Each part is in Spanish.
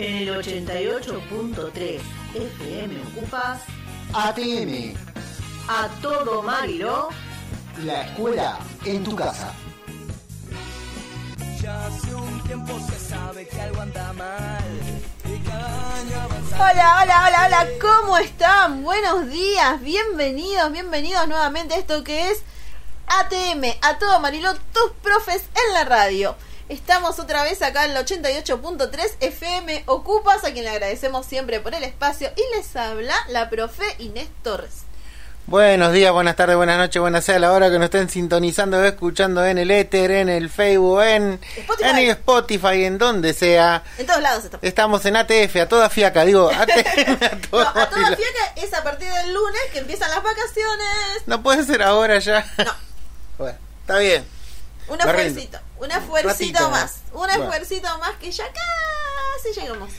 En el 88.3 FM ocupas ATM, a todo Mariló. la escuela en tu casa. Ya hace un tiempo se sabe que algo anda mal. Hola, hola, hola, hola, ¿cómo están? Buenos días, bienvenidos, bienvenidos nuevamente a esto que es ATM, a todo Mariló, tus profes en la radio. Estamos otra vez acá en el 88.3 FM Ocupas, a quien le agradecemos siempre por el espacio, y les habla la profe Inés Torres. Buenos días, buenas tardes, buenas noches, buenas sea la hora que nos estén sintonizando escuchando en el éter, en el Facebook, en Spotify. en el Spotify, en donde sea. En todos lados estamos. Estamos en ATF, a toda fiaca, digo, ATM, a No, toda a toda fiaca es a partir del lunes que empiezan las vacaciones. No puede ser ahora ya. No. Bueno, está bien. Un Me rindo. esfuercito, un esfuercito Ratito, más, un bueno. esfuercito más que ya casi llegamos.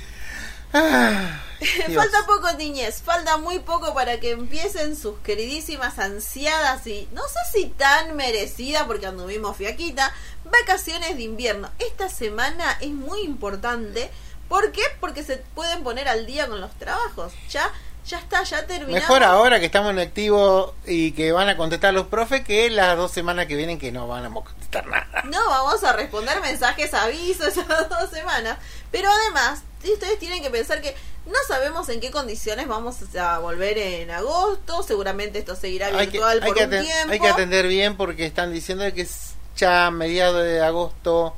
Ah, falta poco niñez, falta muy poco para que empiecen sus queridísimas ansiadas y no sé si tan merecida porque anduvimos fiaquita, vacaciones de invierno. Esta semana es muy importante. ¿Por qué? Porque se pueden poner al día con los trabajos. Ya ya está, ya terminamos. Mejor ahora que estamos en activo y que van a contestar los profes que las dos semanas que vienen que no van a contestar nada. No vamos a responder mensajes, avisos esas dos semanas. Pero además, ustedes tienen que pensar que no sabemos en qué condiciones vamos a volver en agosto. Seguramente esto seguirá Hay que, virtual hay por que un tiempo. hay que atender bien porque están diciendo que es ya a mediados de agosto,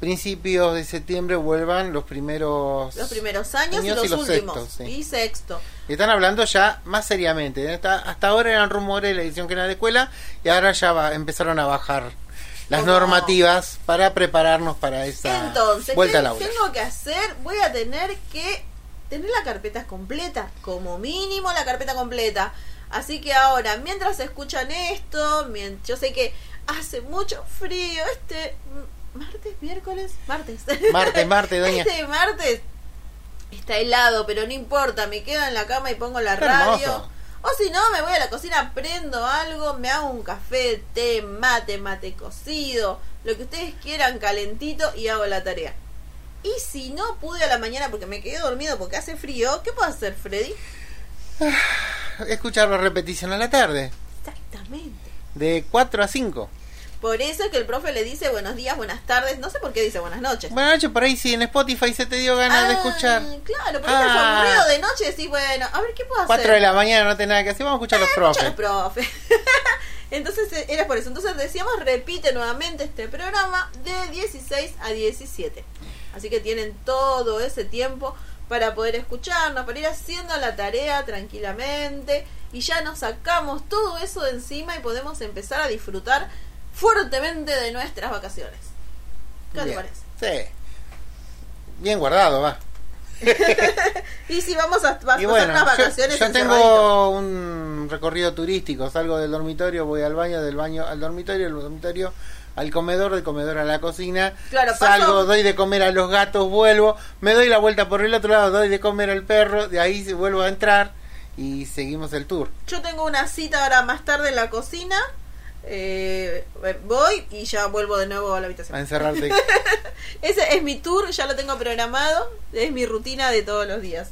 principios de septiembre vuelvan los primeros... los primeros años y los, y los últimos. sextos, sí. Y sexto. Están hablando ya más seriamente. Hasta, hasta ahora eran rumores de la edición que era de escuela y ahora ya va- empezaron a bajar las ¿Cómo? normativas para prepararnos para esa Entonces, vuelta ¿qué al aula. tengo que hacer? Voy a tener que tener la carpeta completa. Como mínimo la carpeta completa. Así que ahora, mientras escuchan esto, yo sé que hace mucho frío este martes, miércoles, martes. Martes, martes, doña. Este martes está helado, pero no importa, me quedo en la cama y pongo la radio. hermoso. O si no, me voy a la cocina, prendo algo, me hago un café, té, mate, mate cocido, lo que ustedes quieran calentito y hago la tarea. Y si no pude a la mañana porque me quedé dormido porque hace frío, ¿qué puedo hacer, Freddy? Escuchar la repetición a la tarde, Exactamente. de 4 a 5. Por eso es que el profe le dice buenos días, buenas tardes, no sé por qué dice buenas noches. Buenas noches, por ahí si en Spotify se te dio ganas de Ah, escuchar. Claro, porque estás Ah. aburrido de noche decís, bueno, a ver qué puedo hacer. 4 de la mañana no tenés nada que hacer, vamos a escuchar a los Escucha profes. los profes. Entonces eh, era por eso. Entonces decíamos, repite nuevamente este programa de 16 a 17. Así que tienen todo ese tiempo para poder escucharnos, para ir haciendo la tarea tranquilamente y ya nos sacamos todo eso de encima y podemos empezar a disfrutar fuertemente de nuestras vacaciones. ¿Qué te Bien. parece? Sí. Bien guardado, va. Y si vamos a, pasar bueno, unas yo, vacaciones yo encerraditos. tengo un recorrido turístico, salgo del dormitorio, voy al baño, del baño al dormitorio, del dormitorio al comedor, del comedor a la cocina, Claro, paso- salgo, doy de comer a los gatos, vuelvo, me doy la vuelta por el otro lado, doy de comer al perro, de ahí vuelvo a entrar y seguimos el tour. Yo tengo una cita ahora más tarde en la cocina. Eh, voy y ya vuelvo de nuevo a la A habitación. encerrarte. Ese es mi tour, ya lo tengo programado. Es mi rutina de todos los días.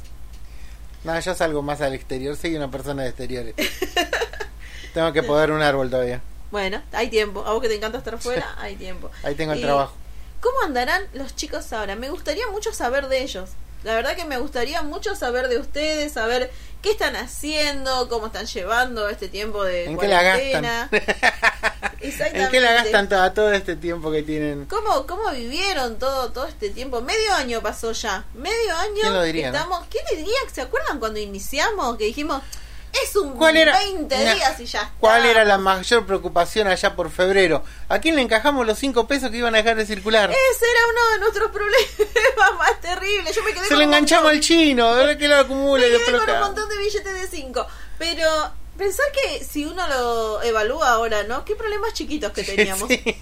no, yo salgo más al exterior, soy una persona de exteriores. Tengo que podar un árbol todavía. Bueno, hay tiempo. A vos que te encanta estar fuera, hay tiempo. Ahí tengo el trabajo. ¿Cómo andarán los chicos ahora? Me gustaría mucho saber de ellos. La verdad que me gustaría mucho saber de ustedes, saber qué están haciendo, cómo están llevando este tiempo de ¿En qué la cuarentena. gastan? Exactamente. ¿En qué la gastan todo, todo este tiempo que tienen? ¿Cómo, ¿Cómo vivieron todo, todo este tiempo? Medio año pasó ya. Medio año. ¿Quién lo diría? Estamos, ¿Quién diría? ¿Se acuerdan cuando iniciamos? Que dijimos, es un ¿Cuál era, 20 Mira, días y ya está. ¿Cuál era la mayor preocupación allá por febrero? ¿A quién le encajamos los 5 pesos que iban a dejar de circular? Ese era uno de nuestros problemas más terribles. Yo me quedé Se un enganchamos montón- al chino, a ver que lo acumula me y quedé después lo con un montón de billetes de 5. Pero pensar que si uno lo evalúa ahora, ¿no? ¿Qué problemas chiquitos que teníamos? Sí.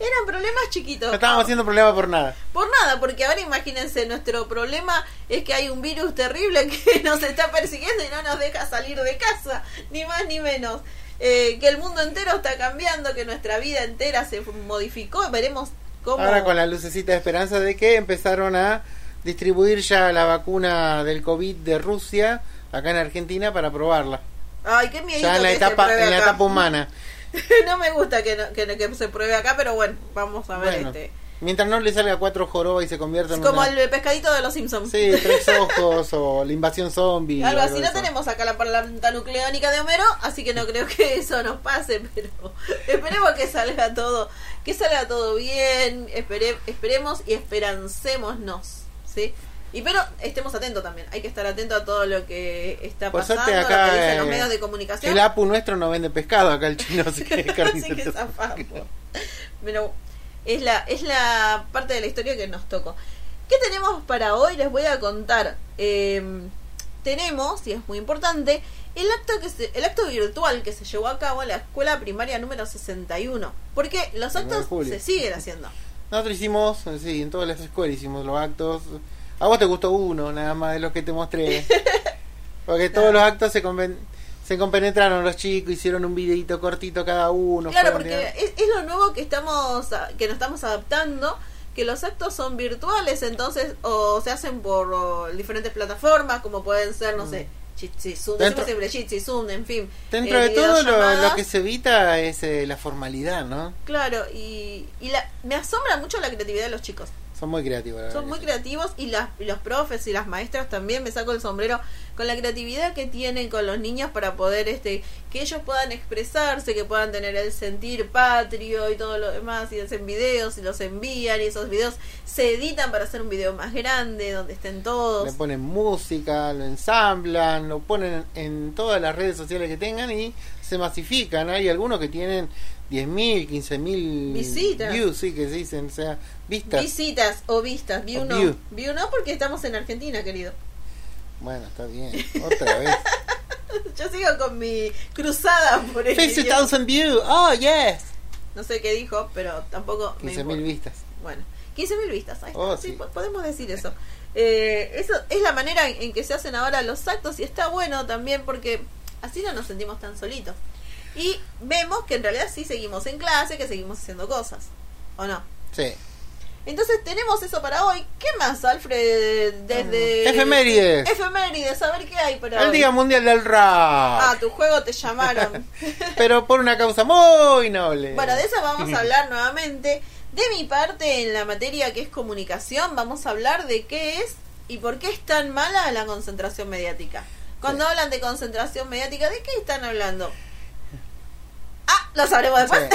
Eran problemas chiquitos. No estábamos Ah, haciendo problema por nada. Por nada, porque ahora imagínense, nuestro problema es que hay un virus terrible que nos está persiguiendo y no nos deja salir de casa, ni más ni menos. Eh, que el mundo entero está cambiando, que nuestra vida entera se modificó, veremos cómo... Ahora con la lucecita de esperanza de que empezaron a distribuir ya la vacuna del COVID de Rusia acá en Argentina para probarla. Ay, qué miedo Ya en la etapa, en la etapa humana. no me gusta que, no- que, que se pruebe acá, pero bueno, vamos a ver Bueno, este. mientras no le salga cuatro jorobas y se convierta en Como una- el pescadito de los Simpsons. Sí, tres ojos o la invasión zombie. Algo o así, no tenemos acá la planta nucleónica de Homero, así que no creo que eso nos pase, pero esperemos que salga todo, que salga todo bien, espere- esperemos y esperancémonos, ¿sí? Y pero estemos atentos también, hay que estar atentos a todo lo que está Por pasando, suerte lo que dicen los eh, medios de comunicación. el Apu nuestro no vende pescado acá el chino, así que Así que. Pero es la, es la parte de la historia que nos tocó. ¿Qué tenemos para hoy? Les voy a contar. Eh, tenemos, y es muy importante, el acto, que se- el acto virtual que se llevó a cabo en la escuela primaria número 61. Porque los actos se siguen haciendo. Nosotros hicimos, sí, en todas las escuelas hicimos los actos. A vos te gustó uno, nada más de los que te mostré. Porque todos los actos se, conven- se compenetraron los chicos, hicieron un videito cortito cada uno. Claro, porque es, es lo nuevo que estamos que nos estamos adaptando, que los actos son virtuales, entonces o se hacen por o, diferentes plataformas, como pueden ser, no sé, Jitsi Zoom, Mm. Dentro- siempre Jitsi Zoom, en fin. Dentro eh, de todo lo, lo que se evita es eh, la formalidad, ¿no? Claro, y, y la, me asombra mucho la creatividad de los chicos. Son muy creativos. la Son muy creativos y, las, y los profes y las maestras también me saco el sombrero con la creatividad que tienen con los niños para poder este que ellos puedan expresarse, que puedan tener el sentir patrio y todo lo demás y hacen videos y los envían y esos videos se editan para hacer un video más grande donde estén todos. Le ponen música, lo ensamblan, lo ponen en todas las redes sociales que tengan y se masifican. Hay algunos que tienen 10.000, 15.000 Visitas. views, sí, que se dicen, o sea, vistas. Visitas o vistas, view O no. view. View no porque estamos en Argentina, querido. Bueno, está bien. Otra vez. Yo sigo con mi cruzada por el idioma. 50,000 views. Oh, yes. No sé qué dijo, pero tampoco me 15.000 importa. vistas. Bueno, 15.000 vistas. Ahí Oh, sí, sí. po- podemos decir eso. Eh, eso es la manera en que se hacen ahora los actos y está bueno también porque así no nos sentimos tan solitos. Y vemos que en realidad sí seguimos en clase, que seguimos haciendo cosas. ¿O no? Sí. Entonces tenemos eso para hoy. ¿Qué más, Alfred? Desde... Mm. Efemérides. Efemérides, a ver qué hay para El hoy. Día Mundial del Ah, Rap. tu juego te llamaron. Pero por una causa muy noble. Bueno, de eso vamos a hablar nuevamente. De mi parte, en la materia que es comunicación, vamos a hablar de qué es y por qué es tan mala la concentración mediática. Cuando Sí. hablan de concentración mediática, ¿de qué están hablando? Lo sabremos después.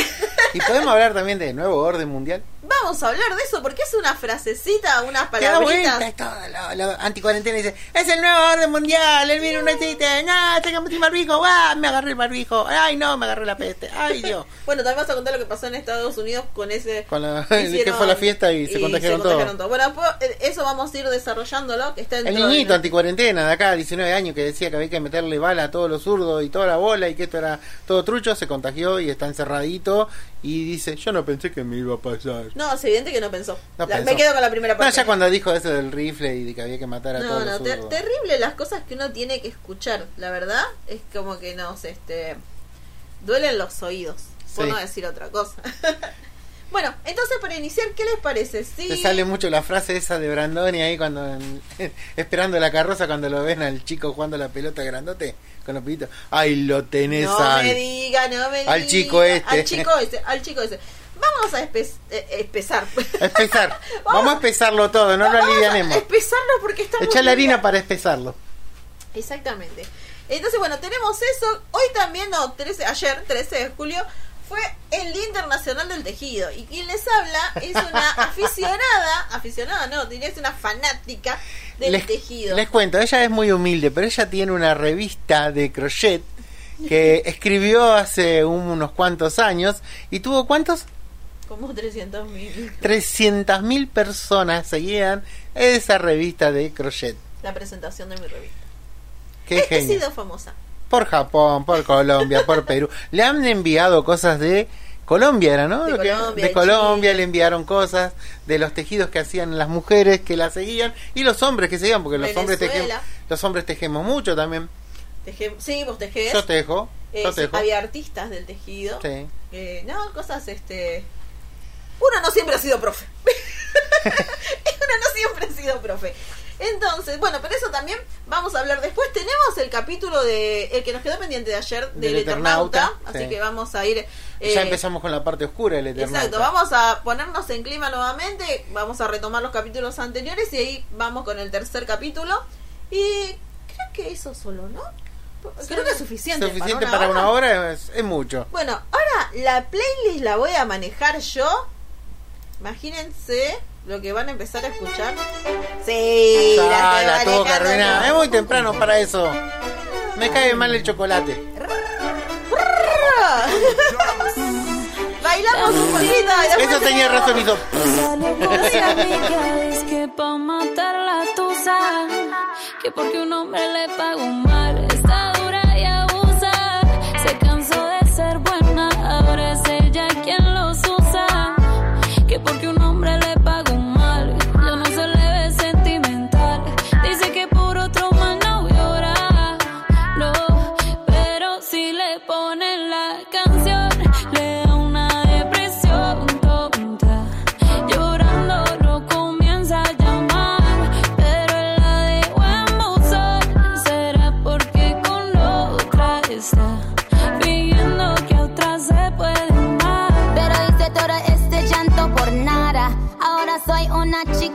Y podemos hablar también de nuevo orden mundial. Vamos a hablar de eso porque es una frasecita, unas vuelta, palabritas. todo lo, lo anticuarentena dice, es el nuevo orden mundial, el virus no existe, no, tengamos el barbijo, ¡ah! me agarré el barbijo, ay no, me agarré la peste, ay Dios. Bueno, también vas a contar lo que pasó en Estados Unidos con ese Con la, hicieron- que fue la fiesta y se contagiaron todos. todo. Bueno, pues, eh, eso vamos a ir desarrollándolo, que está El de niñito nuestro- anticuarentena de acá, 19 años, que decía que había que meterle bala a todos los zurdos y toda la bola y que esto era todo trucho, se contagió y está encerradito y dice, yo no pensé que me iba a pasar. No, es evidente que no pensó. No La-. Me quedo con la primera No, parte. ya cuando dijo eso del rifle y de que había que matar a No, todos no, ter- zurdos. terrible las cosas que uno tiene que escuchar, la verdad, es como que nos, este, duelen los oídos, por Sí. no decir otra cosa. bueno, entonces para iniciar, ¿qué les parece? Sí, Te sale mucho la frase esa de Brandoni ahí cuando esperando la carroza cuando lo ven al chico jugando la pelota grandote con los pibitos. Ay, lo tenés no al. me diga, no me al diga. chico este. Al chico ese, al chico ese. Vamos a espe- eh, espesar. Espesar. Vamos a espesarlo todo, no lo alivianemos. espesarlo porque estamos... Echar la harina para espesarlo. Exactamente. Entonces, bueno, tenemos eso. Hoy también, no, 13, ayer, 13 de julio, fue el Día Internacional del Tejido. Y quien les habla es una aficionada, aficionada no, diría es una fanática del les, tejido. les cuento, ella es muy humilde, pero ella tiene una revista de crochet que escribió hace unos cuantos años y tuvo cuántos? Como 300 mil. 300.000 personas seguían esa revista de crochet. La presentación de mi revista. Qué He, he genio. sido famosa. Por Japón, por Colombia, por Perú. Le han enviado cosas de Colombia, ¿era, no? De Lo que- Colombia, de de Colombia Chile. le enviaron cosas de los tejidos que hacían las mujeres que la seguían y los hombres que seguían, porque los hombres tejemos, los hombres tejemos mucho también. Teje- sí, vos tejés. Yo tejo, Eh, yo sí, había artistas del tejido. Sí. Eh, no, cosas, este... Uno no siempre ha sido profe. es no siempre he sido profe. Entonces, bueno, pero eso también vamos a hablar después. Tenemos el capítulo de el que nos quedó pendiente de ayer del, Del Eternauta, Eternauta, así sí. que vamos a ir ya eh, empezamos con la parte oscura del Eternauta. Exacto, vamos a ponernos en clima nuevamente, vamos a retomar los capítulos anteriores y ahí vamos con el tercer capítulo. Y creo que eso solo, ¿no? Creo que es suficiente. Suficiente para una hora es, es mucho. Bueno, ahora la playlist la voy a manejar yo. Imagínense lo que van a empezar a escuchar. Sí, Ya, la, tuvo que arruinar. Es muy temprano para eso. Me cae mal el chocolate. Bailamos un poquito. Eso tenía razón, hizo. es que pa' matar la tusa, que porque un hombre le paga un mal, está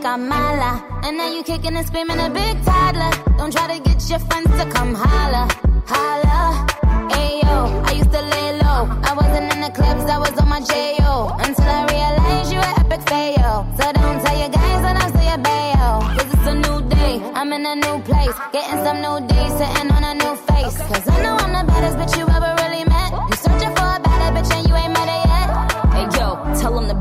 chica mala. And now you kicking and screaming a big toddler. Don't try to get your friends to come holla. Holla. Ayo, I used to lay low. I wasn't in the clubs, I was on my J.O. Until I realized you were epic fail. So don't tell your guys that I'm still your bayo. Cause it's a new day, I'm in a new place. Getting some new days, sitting on a new face. Cause I know I'm the baddest bitch you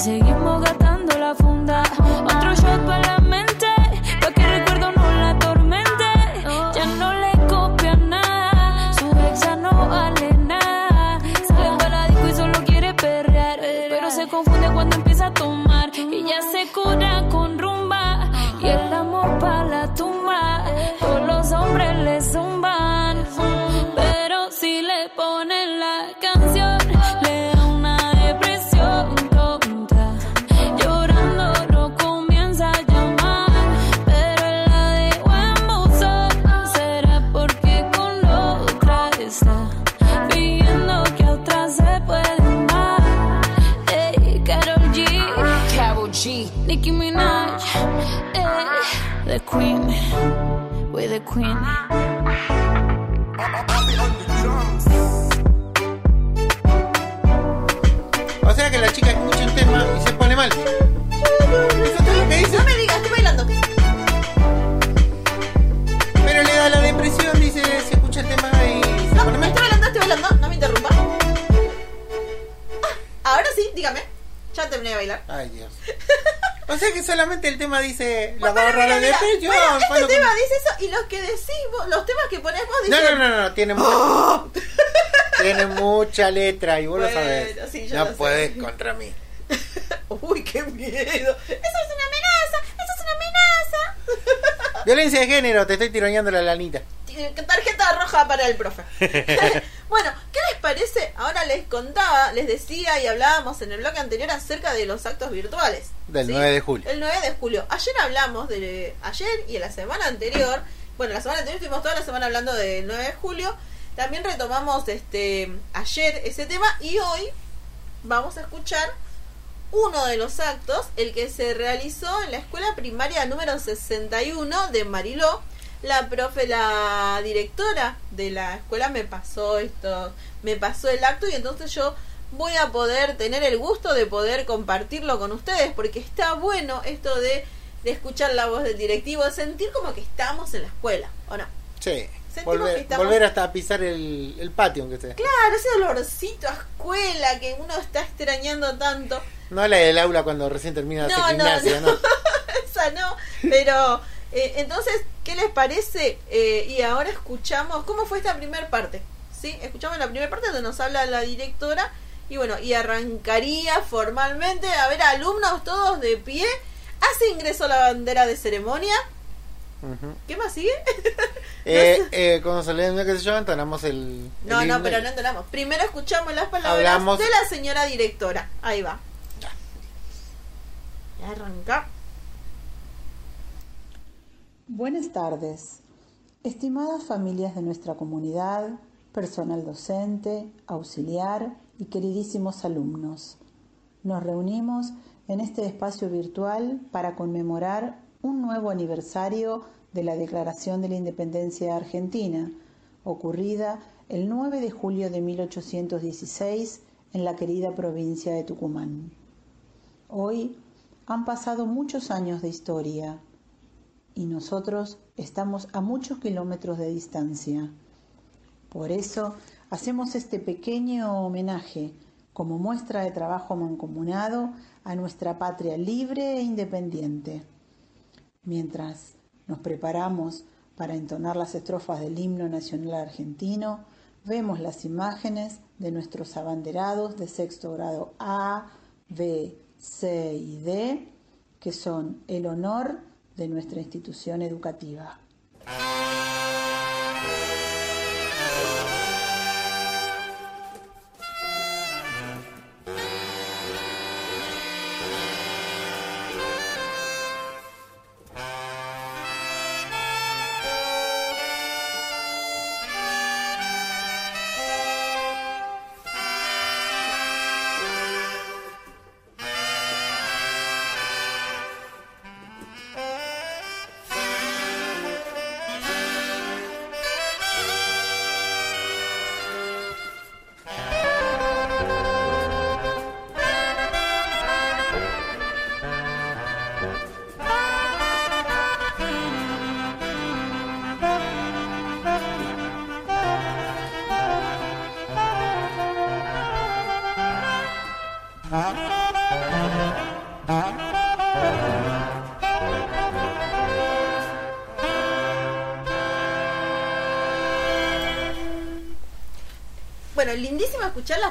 y seguimos gastando Queen. O sea que la chica escucha un tema y se pone mal. Eso es lo que dice. No me digas, estoy bailando. Pero le da la depresión, dice, se escucha el tema y se No, pone mal. estoy bailando, estoy bailando. No me interrumpa. Ah, ahora sí, dígame. Ya terminé de bailar. Ay, Dios. O sea que solamente el tema dice la Bueno, barra mira, depresión. bueno, este cuando- tema dice eso y los que decís vos, los temas que ponés vos No, dicen... no, no, no, tiene, mu- tiene mucha letra y vos Bueno, lo sabés. sí, no lo sé. puedes contra mí. Uy, qué miedo. Eso es una amenaza, eso es una amenaza. Violencia de género, te estoy tironeando la lanita. Tarjeta roja para el profe. bueno, ¿qué les parece? Ahora les contaba, les decía y hablábamos en el bloque anterior acerca de los actos virtuales. Del 9 de julio. El 9 de julio. Ayer hablamos de ayer y en la semana anterior. Bueno, la semana anterior estuvimos toda la semana hablando del 9 de julio. También retomamos este ayer ese tema y hoy vamos a escuchar uno de los actos, el que se realizó en la escuela primaria número 61 de Mariló. La profe, la directora de la escuela me pasó esto, me pasó el acto y entonces yo voy a poder tener el gusto de poder compartirlo con ustedes porque está bueno esto de, de escuchar la voz del directivo, de sentir como que estamos en la escuela, ¿o no? Sí. Que Volver, estamos... volver hasta a pisar el, el patio, aunque sea. Claro, ese olorcito a escuela que uno está extrañando tanto. No la del aula cuando recién termina No, no, gimnasia, no. ¿no? Esa no, pero eh, entonces, ¿qué les parece? Eh, y ahora escuchamos, ¿cómo fue esta primera parte? ¿Sí? Escuchamos la primera parte donde nos habla la directora y bueno, y arrancaría formalmente, a ver, alumnos todos de pie, hace ingreso la bandera de ceremonia. ¿Qué más sigue? Eh, eh, cuando se lee, qué sé yo, entonamos el. No, el no, pero no entonamos. Primero escuchamos las palabras Hablamos- de la señora directora. Ahí va. Ya arranca. Buenas tardes, estimadas familias de nuestra comunidad, personal docente, auxiliar y queridísimos alumnos. Nos reunimos en este espacio virtual para conmemorar un nuevo aniversario de la Declaración de la Independencia Argentina, ocurrida el 9 de julio de 1816 en la querida provincia de Tucumán. Hoy han pasado muchos años de historia y nosotros estamos a muchos kilómetros de distancia. Por eso hacemos este pequeño homenaje como muestra de trabajo mancomunado a nuestra patria libre e independiente. Mientras nos preparamos para entonar las estrofas del himno nacional argentino, vemos las imágenes de nuestros abanderados de sexto grado A, B, C y D, que son el honor de nuestra institución educativa.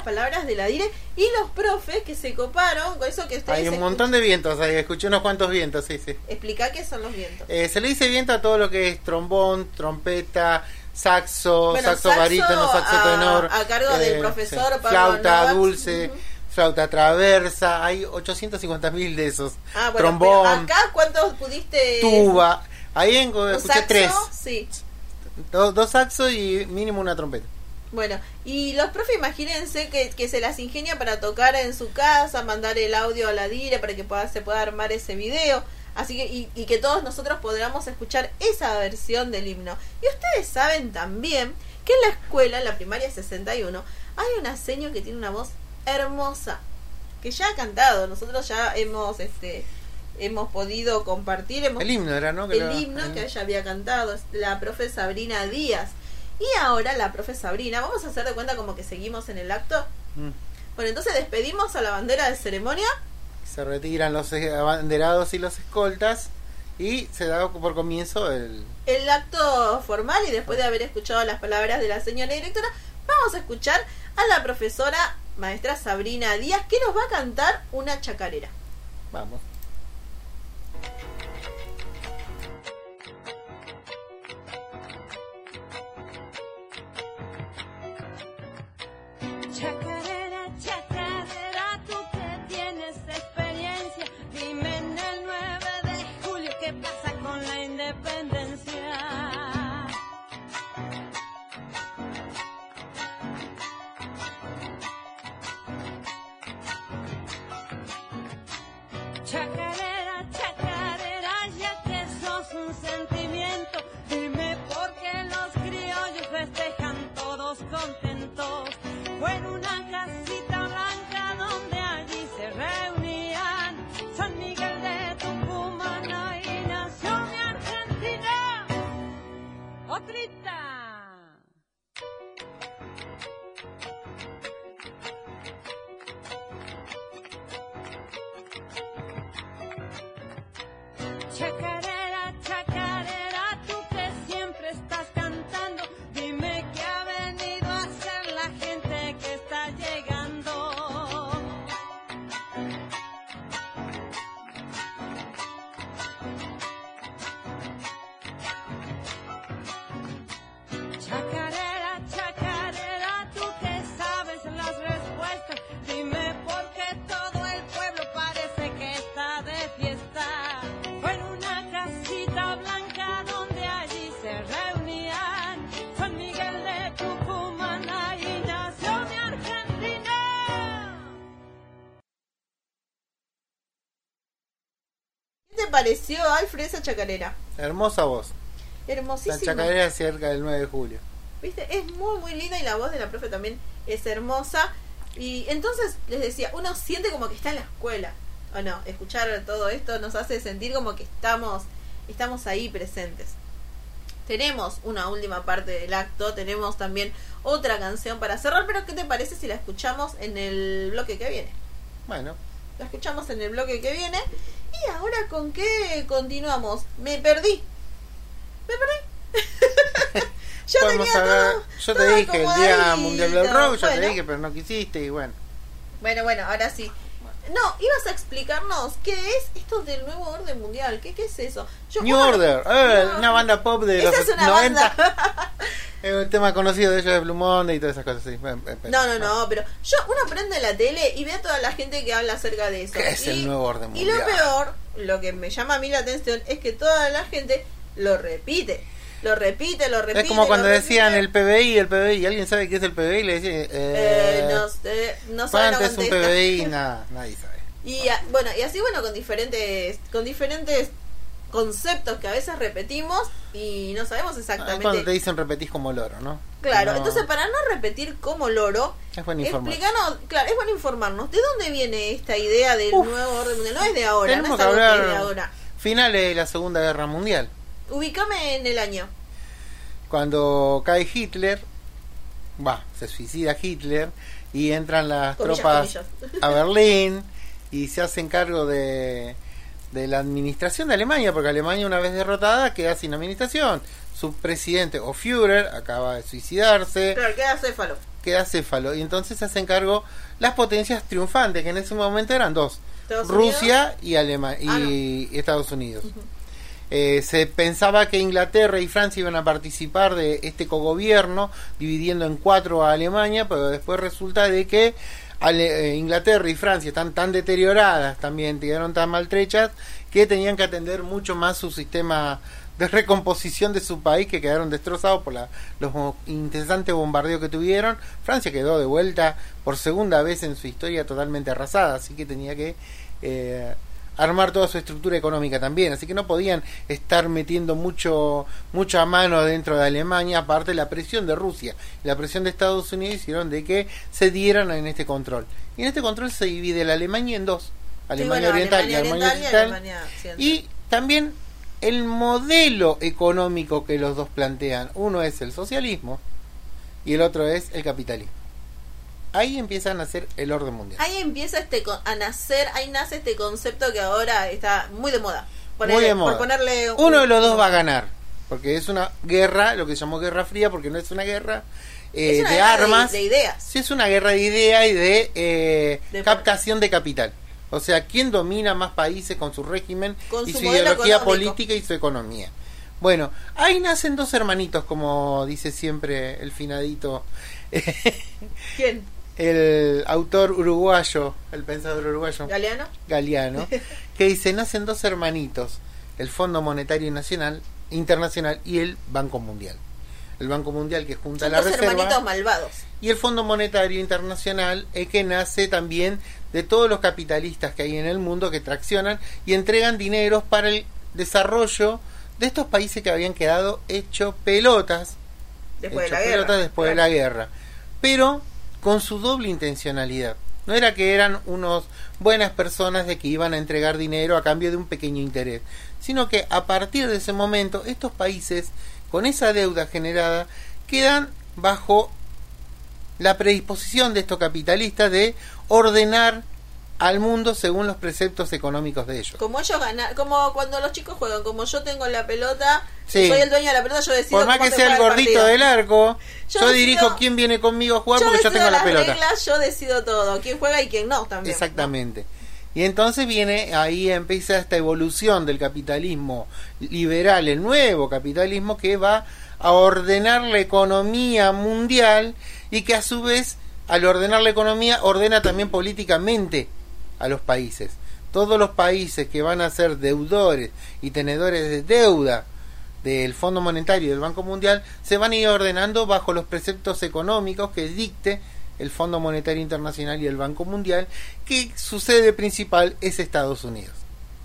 Palabras de la dire y los profes que se coparon con eso que ustedes Hay un montón de vientos ahí, escuché unos cuantos vientos, sí, sí. Explica qué son los vientos. Eh, se le dice viento a todo lo que es trombón, trompeta, saxo, Bueno, saxo, saxo barítono, saxo a- tenor. eh, a cargo del profesor Pablo Flauta Novak. dulce, Ujú. flauta traversa, hay 850 mil de esos. Ah, bueno, Trombón, pero acá cuántos pudiste tuba. Ahí en, ¿Un escuché saxo? tres. Sí. Dos, dos saxos y mínimo una trompeta. Bueno, y los profes imagínense que, que se las ingenia para tocar en su casa, mandar el audio a la dire para que pueda, se pueda armar ese video. Así que, y, y que todos nosotros podamos escuchar esa versión del himno. Y ustedes saben también que en la escuela, en la primaria 61, hay una seño que tiene una voz hermosa, que ya ha cantado. Nosotros ya hemos, este, hemos podido compartir, hemos El himno era, ¿no? Que el himno que ella había cantado, la profe Sabrina Díaz. Y ahora la profe Sabrina, vamos a hacer de cuenta como que seguimos en el acto. Mm. Bueno, entonces despedimos a la bandera de ceremonia. Se retiran los eh, abanderados y los escoltas y se da por comienzo el... El acto formal y después de haber escuchado las palabras de la señora directora, vamos a escuchar a la profesora maestra Sabrina Díaz que nos va a cantar una chacarera. Vamos. Con Tucumán, pareció, Alfred, esa chacarera? Hermosa voz. La Hermosísima. chacarera cerca del 9 de julio. ¿Viste? Es muy, muy linda y la voz de la profe también es hermosa. Y entonces les decía, uno siente como que está en la escuela. O no, escuchar todo esto nos hace sentir como que estamos, estamos ahí presentes. Tenemos una última parte del acto, tenemos también otra canción para cerrar, pero ¿qué te parece si la escuchamos en el bloque que viene? Bueno, La escuchamos en el bloque que viene. Ahora con qué continuamos? Me perdí. Me perdí. Yo podemos tenía hablar- todo- yo te todo dije el Día. Mundial del Rock, yo te dije, pero no quisiste y bueno. Bueno, bueno, ahora sí. No, ibas a explicarnos qué es esto del nuevo orden mundial. ¿Qué, qué es eso? Yo- New Order, eh, No. una banda pop de los es una 90. banda. Es un tema conocido de ellos de Blue Monday y todas esas cosas. Sí. Eh, No, no, no, pero yo uno prende la tele y ve a toda la gente que habla acerca de eso. ¿Qué es y, el nuevo orden Y lo mundial? peor, lo que me llama a mí la atención es que toda la gente lo repite. Lo repite, lo repite. Es como cuando decían el PBI, el PBI, ¿alguien sabe qué es el PBI? Le decían, eh, Eh, no, sé, no saben, no ¿cuánto es un. PBI? Nada, nadie sabe. Y a- bueno, y así bueno con diferentes con diferentes conceptos que a veces repetimos y no sabemos Ah, exactamente. Cuando te dicen repetís como loro, ¿no? Claro, No, entonces para no repetir como loro, Es bueno informarse. explicarnos, claro, es bueno informarnos, ¿de dónde viene esta idea del Uf. nuevo orden mundial? No es de ahora, Tenemos no es que algo que es de ahora. finales de la Segunda Guerra Mundial. Ubícame en el año. Cuando cae Hitler, va, se suicida Hitler y entran las Comillas, tropas comillas. a Berlín y se hacen cargo de, de la administración de Alemania, porque Alemania una vez derrotada queda sin administración. Su presidente o Führer acaba de suicidarse, Claro, queda céfalo. queda céfalo y entonces se hacen cargo las potencias triunfantes, que en ese momento eran dos, Rusia y, Alema Ah, y Estados Unidos. Eh, se pensaba que Inglaterra y Francia iban a participar de este cogobierno, dividiendo en cuatro a Alemania, pero después resulta de que Eh, Inglaterra y Francia están tan deterioradas, también quedaron tan maltrechas, que tenían que atender mucho más su sistema de recomposición de su país, que quedaron destrozados por la- los incesantes bombardeos que tuvieron. Francia quedó de vuelta por segunda vez en su historia totalmente arrasada, así que tenía que eh, armar toda su estructura económica también, así que no podían estar metiendo mucho mucha mano dentro de Alemania, aparte la presión de Rusia, y la presión de Estados Unidos hicieron de que se dieran en este control. Y en este control se divide la Alemania en dos, Alemania bueno, Oriental Alemania y Alemania Oriental Alemania Occidental. y también el modelo económico que los dos plantean, uno es el socialismo y el otro es el capitalismo. Ahí empiezan a hacer el orden mundial. Ahí empieza este a nacer, ahí nace este concepto que ahora está muy de moda. Muy de moda. Por ponerle un- Uno de los dos va a ganar, porque es una guerra, lo que llamó guerra fría, porque no es una guerra eh, Es una de guerra armas, de ideas. sí es una guerra de ideas y de, eh, De- captación de capital. O sea, quién domina más países con su régimen Con y su ideología económico. política y su economía. Bueno, ahí nacen dos hermanitos, como dice siempre el finadito, ¿Quién? El autor uruguayo, el pensador uruguayo. ¿Galeano? Galeano, que dice, nacen dos hermanitos, el Fondo Monetario Nacional, Internacional y el Banco Mundial. El Banco Mundial que junta Son la dos reserva hermanitos malvados. y el Fondo Monetario Internacional es que nace también de todos los capitalistas que hay en el mundo que traccionan y entregan dineros para el desarrollo de estos países que habían quedado hecho pelotas Después de la guerra. después de la guerra. Pero con su doble intencionalidad. No era que eran unos buenas personas de que iban a entregar dinero a cambio de un pequeño interés, sino que a partir de ese momento estos países con esa deuda generada quedan bajo la predisposición de estos capitalistas de ordenar al mundo según los preceptos económicos de ellos. Como ellos ganan, como cuando los chicos juegan, como yo tengo la pelota, Sí. soy el dueño de la pelota, yo decido Por más que se sea el gordito partido. del arco, Yo yo, decido- dirijo quién viene conmigo a jugar yo porque yo tengo la las pelota. reglas, yo decido todo, quién juega y quién no también. Exactamente. Y entonces viene, ahí empieza esta evolución del capitalismo liberal, el nuevo capitalismo que va a ordenar la economía mundial y que a su vez, al ordenar la economía, ordena también políticamente a los países. Todos los países que van a ser deudores y tenedores de deuda del Fondo Monetario y del Banco Mundial se van a ir ordenando bajo los preceptos económicos que dicte el Fondo Monetario Internacional y el Banco Mundial, que su sede principal es Estados Unidos.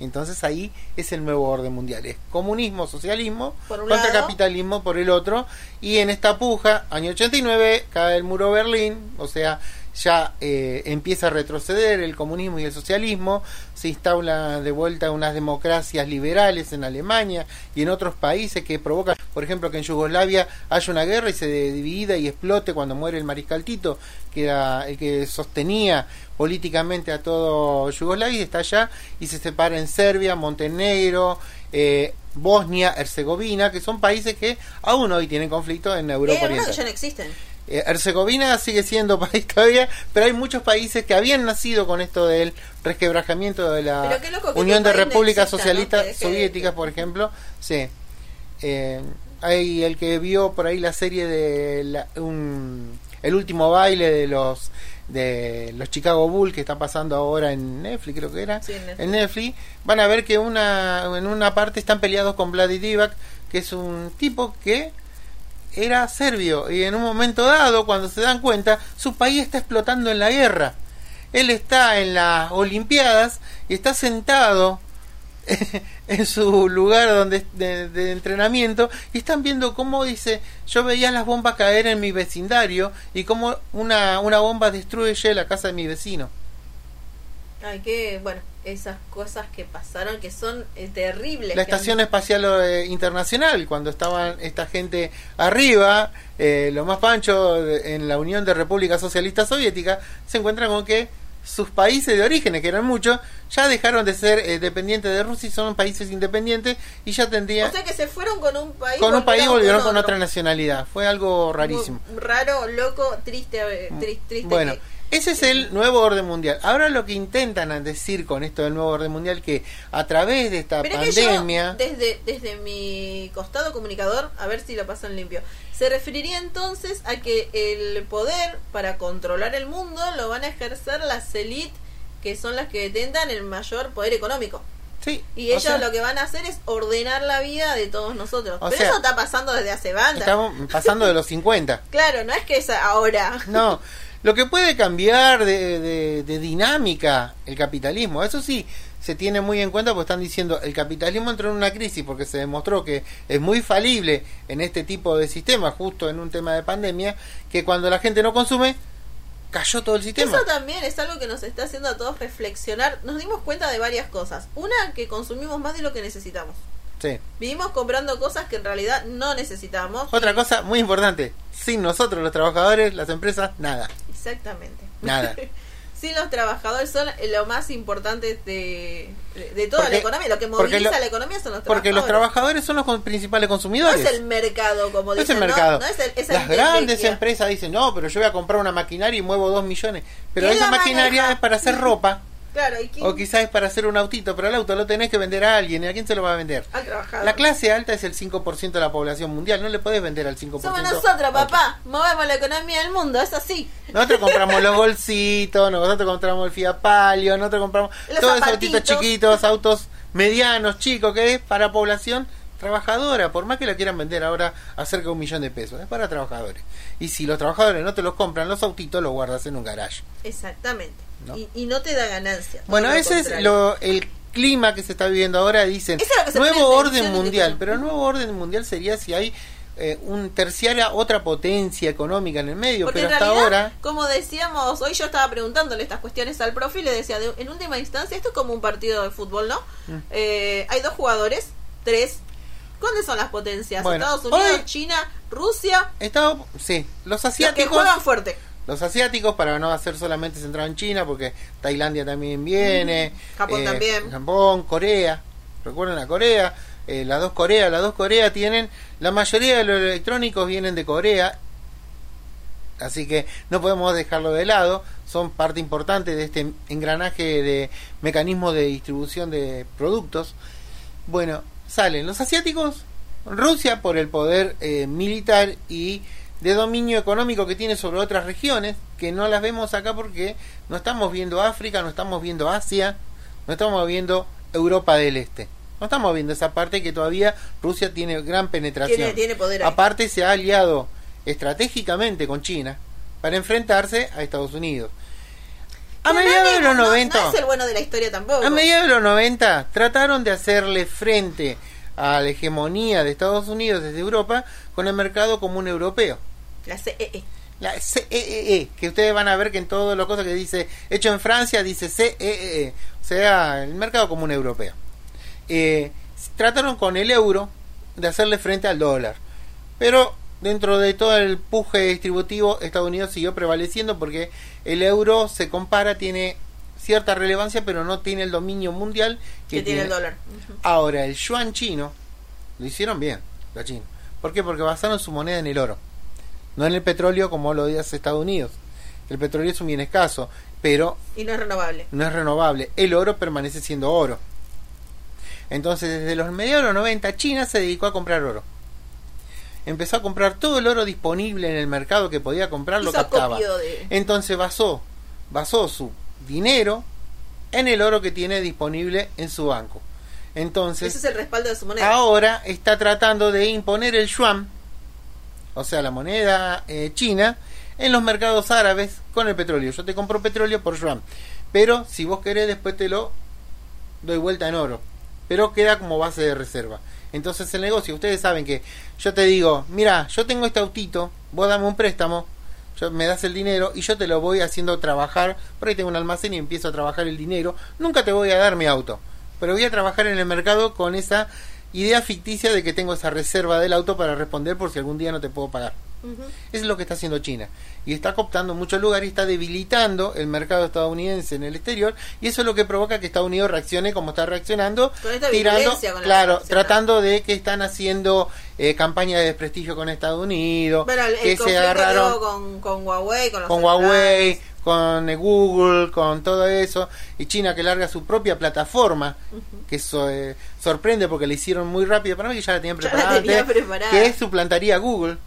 Entonces ahí es el nuevo orden mundial. Es comunismo, socialismo, contra lado. capitalismo por el otro. Y en esta puja, año 89, cae el muro de Berlín, o sea, ya eh, empieza a retroceder el comunismo y el socialismo, se instaura de vuelta unas democracias liberales en Alemania y en otros países que provocan, por ejemplo, que en Yugoslavia haya una guerra y se divida y explote cuando muere el mariscal Tito, que era el que sostenía políticamente a todo Yugoslavia, y está allá y se separa en Serbia, Montenegro, eh, Bosnia, Herzegovina, que son países que aún hoy tienen conflicto en Europa Eh, Oriental. que ya no existen. Eh, Herzegovina sigue siendo país todavía, pero hay muchos países que habían nacido con esto del resquebrajamiento de la Unión de Repúblicas. Socialistas Soviéticas, por ejemplo. Sí. Eh, hay el que vio por ahí la serie de la- un- el último baile de los de los Chicago Bulls que está pasando ahora en Netflix, creo que era. Sí, en Netflix. en Netflix, van a ver que una en una parte están peleados con Vladi Divac, que es un tipo que era serbio y en un momento dado, cuando se dan cuenta, su país está explotando en la guerra. Él está en las Olimpiadas y está sentado en su lugar donde de, entrenamiento y están viendo cómo dice yo veía las bombas caer en mi vecindario y cómo una, una bomba destruye la casa de mi vecino Ay, que, bueno, esas cosas que pasaron que son eh, terribles. la han- estación espacial eh, internacional cuando estaban esta gente arriba eh, lo más pancho de- en la Unión de Repúblicas Socialistas Soviéticas se encuentran con que sus países de orígenes que eran muchos ya dejaron de ser eh, dependientes de Rusia y son países independientes y ya tendrían O sea que se fueron con un país. con un país volvieron con otra nacionalidad fue algo rarísimo Muy Raro, loco, triste, eh, tri- triste. Bueno, que- ese es el nuevo orden mundial. Ahora lo que intentan decir con esto del nuevo orden mundial que a través de esta Pero es que yo, pandemia desde, desde mi costado comunicador, a ver si lo pasan limpio, se referiría entonces a que el poder para controlar el mundo lo van a ejercer las élites que son las que detentan el mayor poder económico. sí, Y ellos sea, lo que van a hacer es ordenar la vida de todos nosotros. Pero sea, eso está pasando desde hace banda. estamos pasando de los 50. Claro, no es que es ahora. No, lo que puede cambiar de, de- de dinámica el capitalismo, eso sí, se tiene muy en cuenta porque están diciendo el capitalismo entró en una crisis porque se demostró que es muy falible en este tipo de sistema, justo en un tema de pandemia, que cuando la gente no consume, cayó todo el sistema. Eso también es algo que nos está haciendo a todos reflexionar. Nos dimos cuenta de varias cosas. Una, que consumimos más de lo que necesitamos. Sí. Vivimos comprando cosas que en realidad no necesitamos. Otra cosa muy importante, sin nosotros los trabajadores, las empresas, nada, Exactamente. nada. Sin los trabajadores son lo más importante de, de, toda Porque- la economía. Lo que moviliza lo- la economía son los Porque los trabajadores. trabajadores son los con- principales No consumidores. es el mercado, como No es dicen. el mercado. No, es el, es Las grandes empresas dicen, no, pero yo voy a comprar una maquinaria y muevo dos millones. Pero ¿Quién esa maquinaria maneja? es para hacer ropa. Claro, ¿y quién? O quizás es para hacer un autito, pero el auto lo tenés que vender a alguien. ¿Y a quién se lo va a vender? Al trabajador. La clase alta es el 5% de la población mundial. No le podés vender al 5%. Somos nosotros, papá. Movemos la economía del mundo, es así. Nosotros compramos los bolsitos, nosotros compramos el Fiat Palio, nosotros compramos Los todos esos autitos chiquitos, autos medianos, chicos, que es para población trabajadora, por más que lo quieran vender ahora a cerca de un millón de pesos, es para trabajadores. Y si los trabajadores no te los compran, los autitos los guardas en un garage. Exactamente. No. Y, y no te da ganancia. Bueno, ese es lo, el clima que se está viviendo ahora. Dicen, nuevo orden mundial, pero el nuevo orden mundial sería si hay eh, un terciaria, otra potencia económica en el medio, Porque pero en hasta realidad, ahora... como decíamos, hoy yo estaba preguntándole estas cuestiones al profe y le decía, de- en última instancia, esto es como un partido de fútbol, ¿no? Mm. Eh, hay dos jugadores, tres. ¿Cuáles son las potencias? Bueno, Estados Unidos, hoy- China, Rusia, Está, sí, los los que asiáticos... juegan fuerte. Los asiáticos, para no hacer solamente centrado en China, porque Tailandia también viene. Mm, Japón eh, también. Japón, Corea. Recuerden a Corea. eh, las dos Coreas, las dos Coreas tienen. La mayoría de los electrónicos vienen de Corea. Así que no podemos dejarlo de lado. Son parte importante de este engranaje de mecanismo de distribución de productos. Bueno, salen los asiáticos, Rusia por el poder eh, militar y de dominio económico que tiene sobre otras regiones, que no las vemos acá porque no estamos viendo África, no estamos viendo Asia, no estamos viendo Europa del Este. No estamos viendo esa parte que todavía Rusia tiene gran penetración. Tiene- tiene poder ahí. Aparte se ha aliado estratégicamente con China para enfrentarse a Estados Unidos. A mediados de los no- 90. No es el bueno de la historia tampoco. A mediados de los 90 trataron de hacerle frente a la hegemonía de Estados Unidos desde Europa con el mercado común europeo. La CEE. La CEE, que ustedes van a ver que en todas las cosas que dice hecho en Francia dice CEE, o sea, el mercado común europeo. Eh, trataron con el euro de hacerle frente al dólar, pero dentro de todo el puje distributivo Estados Unidos siguió prevaleciendo porque el euro se compara, tiene cierta relevancia, pero no tiene el dominio mundial Que tiene el dólar. Ahora, el yuan chino lo hicieron bien, los chinos. ¿Por qué? Porque basaron su moneda en el oro, no en el petróleo como lo dice Estados Unidos. El petróleo es un bien escaso, pero Y no es renovable. no es renovable. El oro permanece siendo oro. Entonces, desde los mediados de los 90, China se dedicó a comprar oro. Empezó a comprar todo el oro disponible en el mercado que podía comprar, lo captaba. de- Entonces basó, basó su dinero en el oro que tiene disponible en su banco. Entonces, Ese es el respaldo de su moneda. ahora está tratando de imponer el yuan, o sea, la moneda eh, china, en los mercados árabes con el petróleo. Yo te compro petróleo por yuan, pero si vos querés después te lo doy vuelta en oro, pero queda como base de reserva. Entonces el negocio, ustedes saben que yo te digo, mira, yo tengo este autito, vos dame un préstamo, yo, me das el dinero y yo te lo voy haciendo trabajar, por ahí tengo un almacén y empiezo a trabajar el dinero, nunca te voy a dar mi auto, pero voy a trabajar en el mercado con esa idea ficticia de que tengo esa reserva del auto para responder por si algún día no te puedo pagar. Ujú. Eso es lo que está haciendo China. Y está cooptando muchos lugares y está debilitando el mercado estadounidense en el exterior. Y eso es lo que provoca que Estados Unidos reaccione como está reaccionando. Tirando, virulencia con la claro, tratando de que están haciendo eh, campaña de desprestigio con Estados Unidos. Bueno, el, el que se agarraron con, con Huawei, con los con. Huawei, con eh, Google, con todo eso, y China que larga su propia plataforma, que eso eh, sorprende porque la hicieron muy rápido, para mí que ya la tenían Ya la preparada, tenía preparada. que suplantaría a Google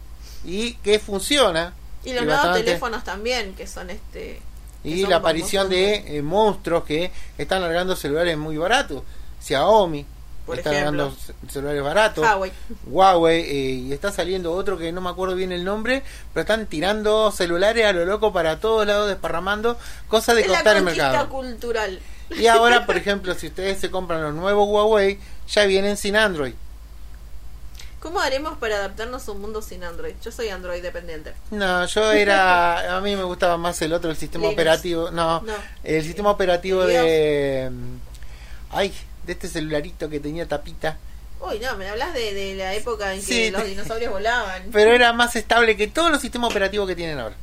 y que funciona. Y los nuevos teléfonos también, que son este. que y son la aparición de eh, monstruos que están largando celulares muy baratos. Xiaomi Por está ejemplo. celulares baratos. Huawei. Huawei eh, y está saliendo otro que no me acuerdo bien el nombre, pero están tirando celulares a lo loco para todos lados, desparramando cosas de Es la costar el mercado. cultural. Y ahora, por ejemplo, si ustedes se compran los nuevos Huawei, ya vienen sin Android. ¿Cómo haremos para adaptarnos a un mundo sin Android? Yo soy Android dependiente. No, yo era. A mí me gustaba más el otro, el sistema Linux. operativo. No, No. el sistema operativo ¿El de. mm, Ay, de este celularito que tenía tapita. Uy, no, me hablas de, de la época en que Sí, los dinosaurios volaban. Pero era más estable que todos los sistemas operativos que tienen ahora.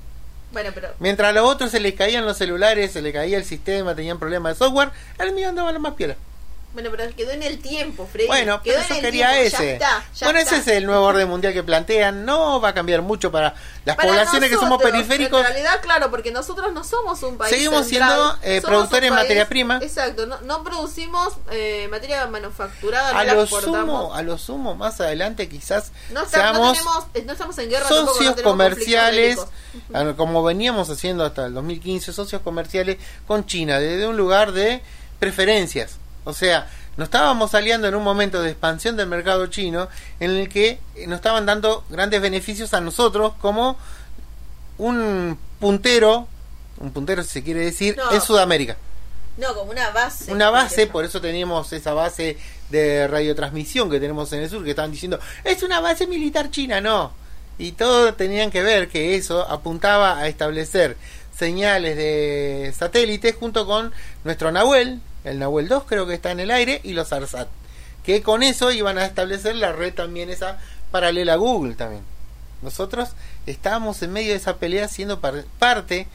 Bueno, pero Mientras a los otros se les caían los celulares, se les caía el sistema, tenían problemas de software, al mío andaba lo más piola. Bueno, pero quedó en el tiempo, Freddy. Bueno, quedó pero en el quería tiempo. ese. Ya está, ya bueno, está. ese es el nuevo orden mundial que plantean. No va a cambiar mucho para las Para poblaciones que somos periféricos. En realidad, claro, porque nosotros no somos un país. Seguimos central, siendo, eh, productores de materia prima. Exacto, no, no producimos eh, materia manufacturada, A lo sumo, a lo sumo, más adelante quizás No, está- no seamos tenemos, eh, no estamos en guerra socios comerciales, como veníamos haciendo hasta el 2015, socios comerciales con China, desde un lugar de preferencias. O sea, nos estábamos aliando en un momento de expansión del mercado chino en el que nos estaban dando grandes beneficios a nosotros como un puntero, un puntero si se quiere decir, No. en Sudamérica. No, como una base. Una base, por eso teníamos esa base de radiotransmisión que tenemos en el sur, que estaban diciendo, es una base militar china, no. Y todos tenían que ver que eso apuntaba a establecer señales de satélites junto con nuestro Nahuel, el Nahuel 2 creo que está en el aire, y los ARSAT. Que con eso iban a establecer la red también esa paralela a Google también. Nosotros estábamos en medio de esa pelea siendo par- parte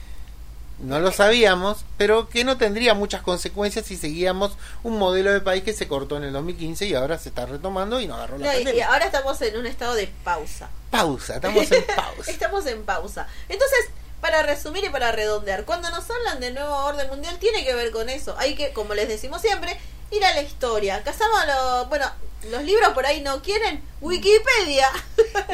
no lo sabíamos, pero que no tendría muchas consecuencias si seguíamos un modelo de país que se cortó en el 2015 y ahora se está retomando y nos agarró la No, y- ahora estamos en un estado de pausa. Pausa, estamos en pausa. Estamos en pausa. Entonces, para resumir y para redondear, cuando nos hablan de nuevo orden mundial, tiene que ver con eso. Hay que, como les decimos siempre, ir a la historia. Casamos los, bueno, los libros por ahí no quieren. Wikipedia.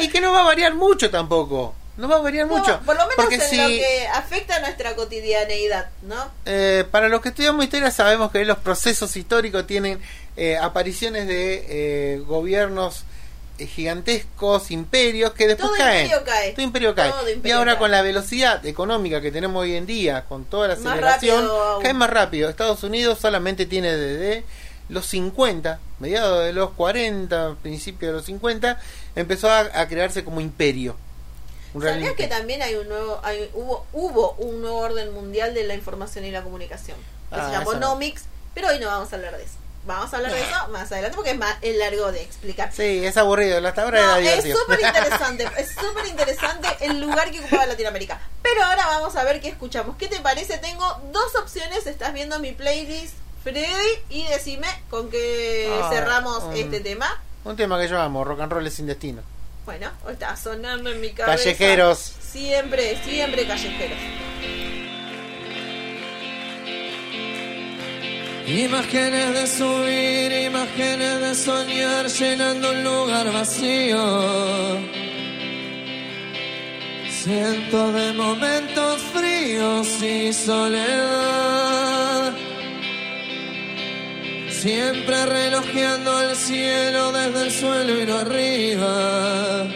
y que no va a variar mucho tampoco. No va a variar No, mucho. por lo menos porque en si, lo que afecta a nuestra cotidianeidad, ¿no? eh, para los que estudiamos historia sabemos que los procesos históricos tienen eh, apariciones de eh, gobiernos gigantescos imperios que después Todo caen. imperio cae. Todo imperio cae. Todo y ahora cae. con la velocidad económica que tenemos hoy en día, con toda la aceleración, cae más rápido. Estados Unidos solamente tiene desde los 50, mediados de los 40, principios de los 50, empezó a, a crearse como imperio. ¿Sabías que también hay un nuevo, hay- hubo, hubo un nuevo orden mundial de la información y la comunicación? Que Ah, se llamó no. Nomics, pero hoy no vamos a hablar de eso. Vamos a hablar de eso más adelante porque es más es largo de explicar. Sí, es aburrido. Hasta ahora No, era es súper interesante, es súper interesante el lugar que ocupaba Latinoamérica. Pero ahora vamos a ver qué escuchamos. ¿Qué te parece? Tengo dos opciones, estás viendo mi playlist, Freddy, y decime con qué Ah, cerramos este tema. Un tema que yo amo, rock and roll es sin destino. Bueno, está sonando en mi cabeza. Callejeros. Siempre, siempre callejeros. Imágenes de subir, imágenes de soñar llenando un lugar vacío. Cientos de momentos fríos y soledad. Siempre relojeando el cielo desde el suelo y no arriba.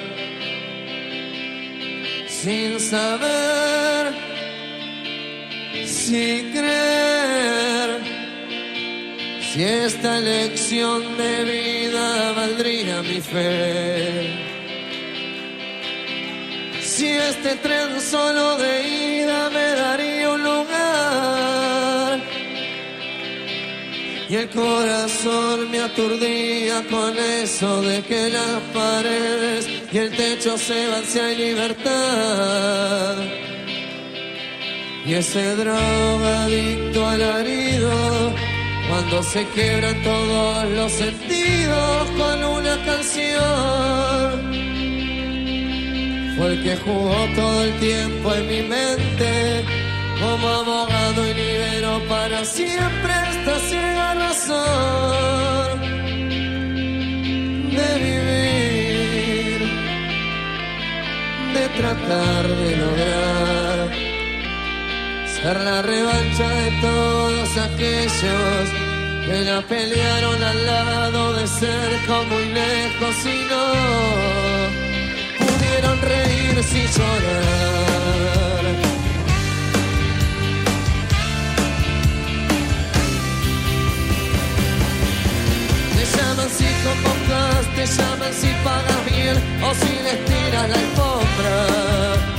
Sin saber si creer. Si esta elección de vida valdría mi fe. Si este tren solo de ida me daría un lugar. Y el corazón me aturdía con eso de que las paredes y el techo se van si libertad. Y ese drogadicto alarido, cuando se quiebran todos los sentidos con una canción, fue el que jugó todo el tiempo en mi mente, como abogado y libero para siempre esta ciega razón de vivir, de tratar de lograr ser la revancha de todos aquellos que la pelearon al lado de cerca o muy lejos y no pudieron reírse y llorar. Te llaman si convocas, te llaman si pagas bien o si les tiras la alfombra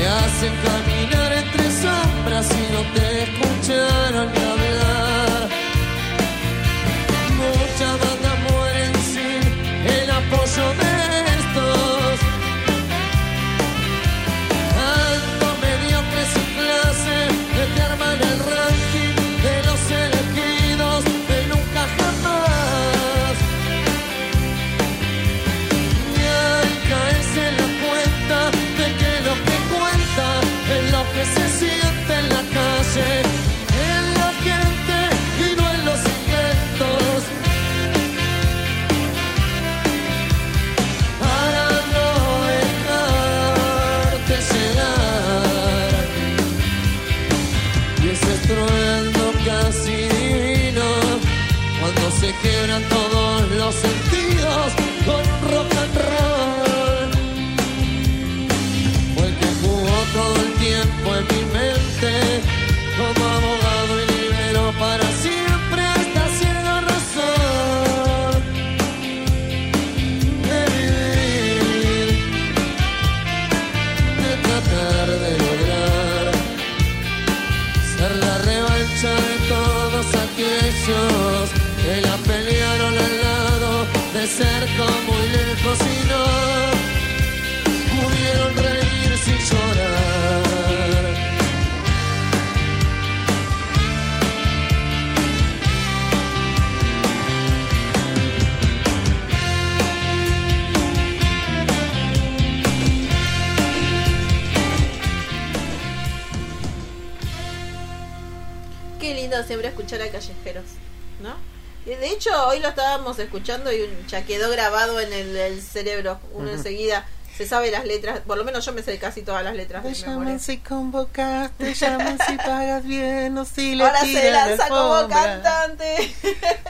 te hacen caminar entre sombras y no te escucharon ni hablar. Muchas bandas mueren sin el apoyo de que se siente en la calle, escuchar a callejeros, ¿no? Y De hecho, hoy lo estábamos escuchando y ya quedó grabado en el, el cerebro. Uno Ujú. enseguida se sabe las letras, por lo menos yo me sé casi todas las letras Te de llaman memoria. si convocas, te llaman si pagas bien o si le Ahora se lanza como cantante.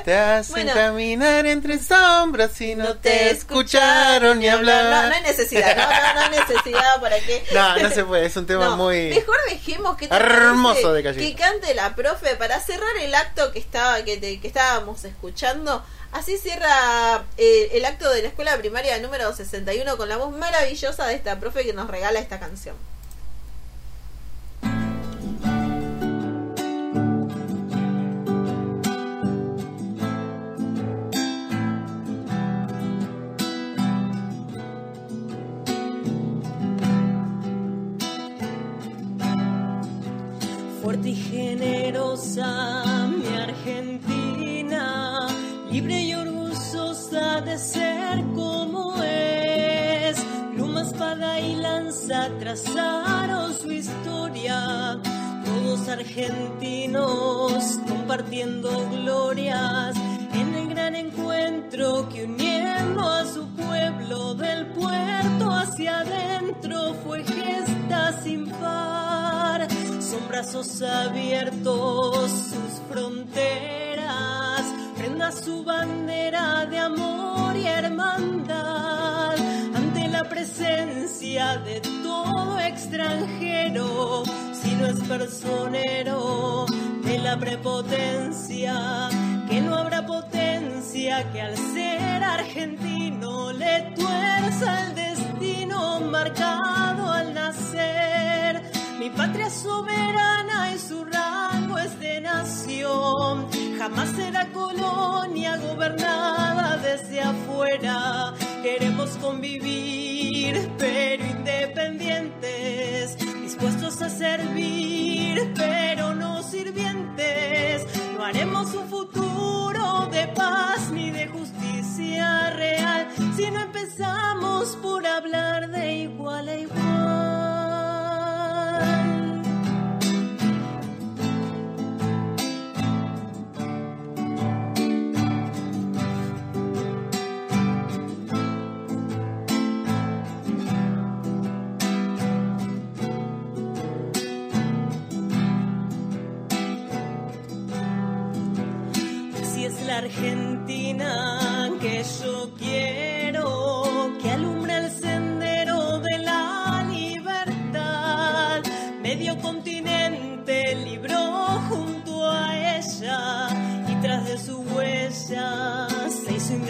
Te hacen Bueno. caminar entre sombras y no, te escucharon ni hablar. No, no hay necesidad, no, no, no hay necesidad para que. No, no se puede, es un tema muy... Mejor dejemos que te hermoso de que cante la profe para cerrar el acto que estaba que, te- que estábamos escuchando. Así cierra eh, el acto de la escuela primaria número 61 con la voz maravillosa de esta profe que nos regala esta canción. Generosa, mi Argentina, libre y orgullosa de ser como es. Pluma, espada y lanza trazaron su historia, todos argentinos compartiendo glorias brazos abiertos sus fronteras, prenda su bandera de amor y hermandad ante la presencia de todo extranjero, si no es personero de la prepotencia, que no habrá potencia que al ser argentino le tuerza el destino marcado al nacer. Mi patria soberana y su rango es de nación. Jamás será colonia gobernada desde afuera. Queremos convivir, pero independientes. Dispuestos a servir, pero no sirvientes. No haremos un futuro de paz ni de justicia real si no empezamos por hablar de igual a igual.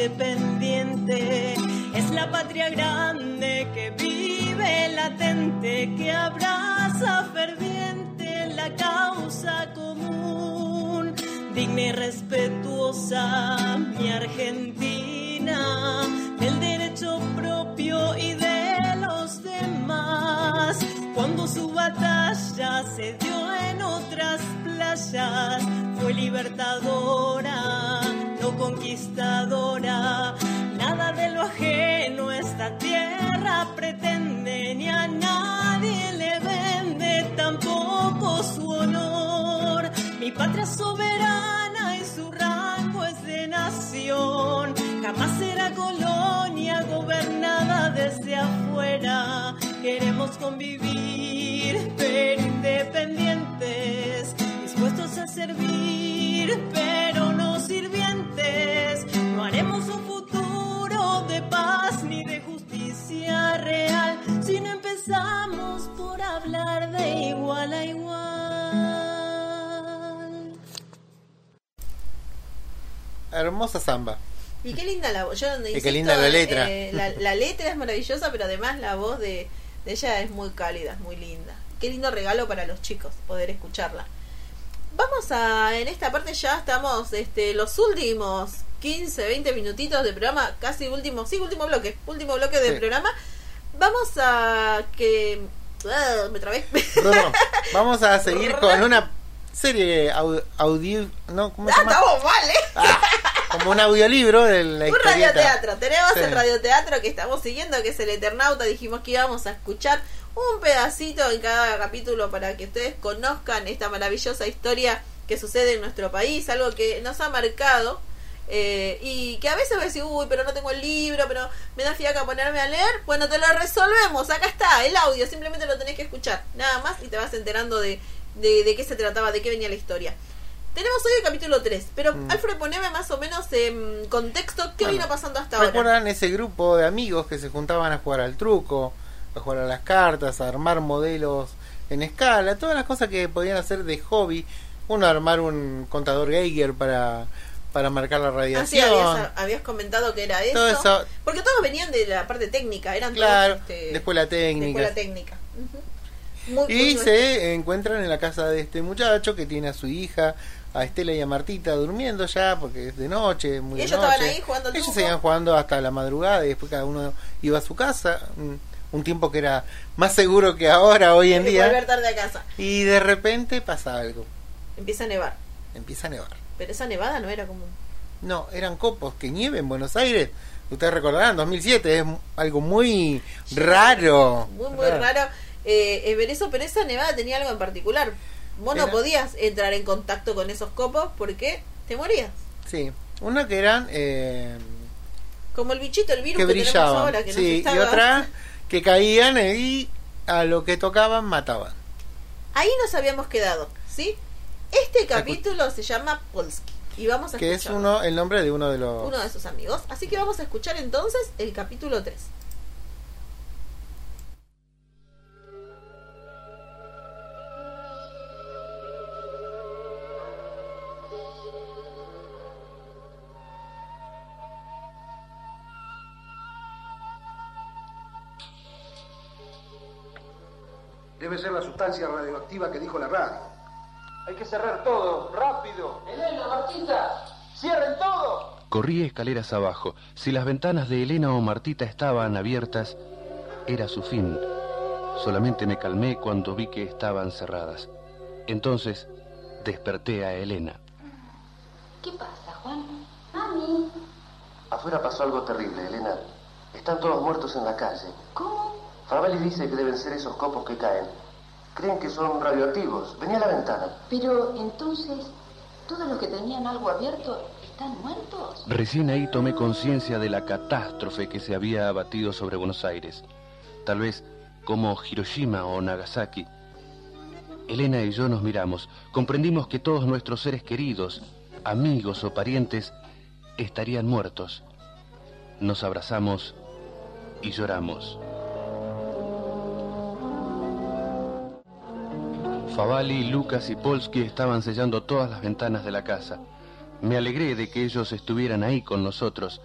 Independiente. Es la patria grande que vive latente, que abraza ferviente la causa común digna y respetuosa mi Argentina, del derecho propio y de los demás. Cuando su batalla se dio en otras playas, fue libertadora, conquistadora. Nada de lo ajeno esta tierra pretende, ni a nadie le vende tampoco su honor. Mi patria soberana y su rango es de nación. Jamás será colonia gobernada desde afuera. Queremos convivir, pero independientes. Dispuestos a servir, pero paz ni de justicia real si no empezamos por hablar de igual a igual. Hermosa samba. Y qué linda la voz. Yo qué insisto, linda la letra. eh, la, la letra es maravillosa, pero además la voz de, de ella es muy cálida, es muy linda. Qué lindo regalo para los chicos poder escucharla. Vamos a, en esta parte ya estamos, este, los últimos 15, 20 minutitos de programa, casi último, sí, último bloque, último bloque del Sí. programa. Vamos a que... ah, me trabé. Bruno, vamos a seguir con una serie au- audio... No, ¿cómo se Ah, llama? estamos mal, ¿eh? Ah, como un audiolibro de la Un historieta. radioteatro. Tenemos Sí. el radioteatro que estamos siguiendo, que es el Eternauta. Dijimos que íbamos a escuchar un pedacito en cada capítulo para que ustedes conozcan esta maravillosa historia que sucede en nuestro país, algo que nos ha marcado eh, y que a veces va a decir, uy, pero no tengo el libro, pero me da fiaca ponerme a leer. Bueno, te lo resolvemos, acá está, el audio, simplemente lo tenés que escuchar, nada más, y te vas enterando de, de, de qué se trataba, de qué venía la historia. Tenemos hoy el capítulo 3, pero Mm. Alfred, poneme más o menos en contexto qué Bueno, vino pasando hasta ahora. ¿Recuerdan ese grupo de amigos que se juntaban a jugar al truco, a jugar a las cartas, a armar modelos en escala, todas las cosas que podían hacer de hobby? Uno armar un contador Geiger para, para marcar la Ah, sí, radiación. habías, habías comentado que era eso. Todo eso. Porque todos venían de la parte técnica, eran Claro, todos este, después la técnica. escuela técnica. Ujú. Muy- Y muy se encuentran en la casa de este muchacho que tiene a su hija, a Estela y a Martita durmiendo ya porque es de noche, muy Y de ellos noche. estaban ahí jugando al Ellos seguían jugando hasta la madrugada y después cada uno iba a su casa. Un, tiempo que era más seguro que ahora, hoy en de día. volver tarde a casa. Y de repente pasa algo. Empieza a nevar. Empieza a nevar. Pero esa nevada no era común. No, eran copos que nieve en Buenos Aires. Ustedes recordarán, 2007 es algo muy raro. Muy, muy raro eh, eh, ver eso, pero esa nevada tenía algo en particular. Vos no podías entrar en contacto con esos copos porque te morías. Sí, uno que eran eh, Como el bichito, el virus que que, tenemos ahora, que sí, nos y otra que caían y a lo que tocaban mataban. Ahí nos habíamos quedado, ¿sí? Este capítulo se llama Polski. Y vamos a Que es uno el nombre de uno de los uno de sus amigos. Así que vamos a escuchar entonces el capítulo 3. Debe ser la sustancia radioactiva que dijo la radio. Hay que cerrar todo, rápido. Elena, Martita, cierren todo. Corrí escaleras abajo. Si las ventanas de Elena o Martita estaban abiertas, era su fin. Solamente me calmé cuando vi que estaban cerradas. Entonces desperté a Elena. ¿Qué pasa, Juan? Mami. Afuera pasó algo terrible, Elena. Están todos muertos en la calle. ¿Cómo? Favali dice que deben ser esos copos que caen. Creen que son radioactivos. Vení a la ventana. Pero entonces, ¿todos los que tenían algo abierto están muertos? Recién ahí tomé conciencia de la catástrofe que se había abatido sobre Buenos Aires. Tal vez como Hiroshima o Nagasaki. Elena y yo nos miramos. Comprendimos que todos nuestros seres queridos, amigos o parientes, estarían muertos. Nos abrazamos y lloramos. Favali, Lucas y Polsky estaban sellando todas las ventanas de la casa. Me alegré de que ellos estuvieran ahí con nosotros.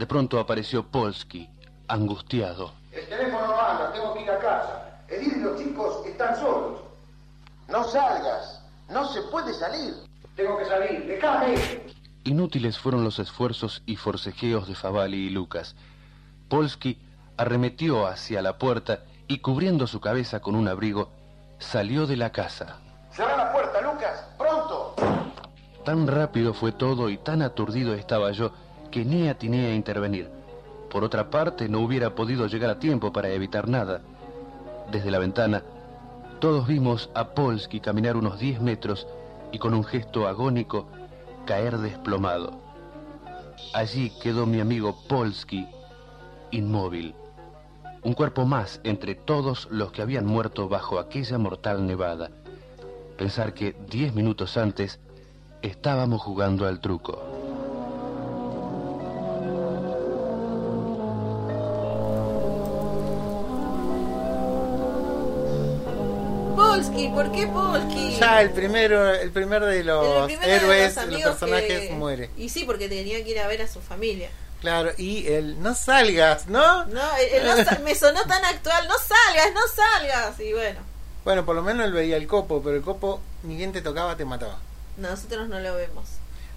De pronto apareció Polsky, angustiado. El teléfono no anda, tengo que ir a casa. Edith y los chicos están solos. No salgas. No se puede salir. Tengo que salir. Déjame. Inútiles fueron los esfuerzos y forcejeos de Favali y Lucas. Polsky arremetió hacia la puerta y cubriendo su cabeza con un abrigo, salió de la casa. Cerra la puerta, Lucas. Pronto. Tan rápido fue todo y tan aturdido estaba yo que ni atiné a intervenir. Por otra parte, no hubiera podido llegar a tiempo para evitar nada. Desde la ventana, todos vimos a Polsky caminar unos 10 metros y con un gesto agónico caer desplomado. Allí quedó mi amigo Polsky, inmóvil. Un cuerpo más entre todos los que habían muerto bajo aquella mortal nevada. Pensar que diez minutos antes estábamos jugando al truco. Polsky, ¿por qué Polsky? Ya el primero, el primer de los El primero héroes, los de los amigos personajes que- muere. Y sí, porque tenía que ir a ver a su familia. Claro, y el no salgas, ¿no? No, el- el no sa- me sonó tan actual, no salgas, no salgas. Y bueno, Bueno, por lo menos él veía el copo, pero el copo ni bien te tocaba te mataba. nosotros no lo vemos.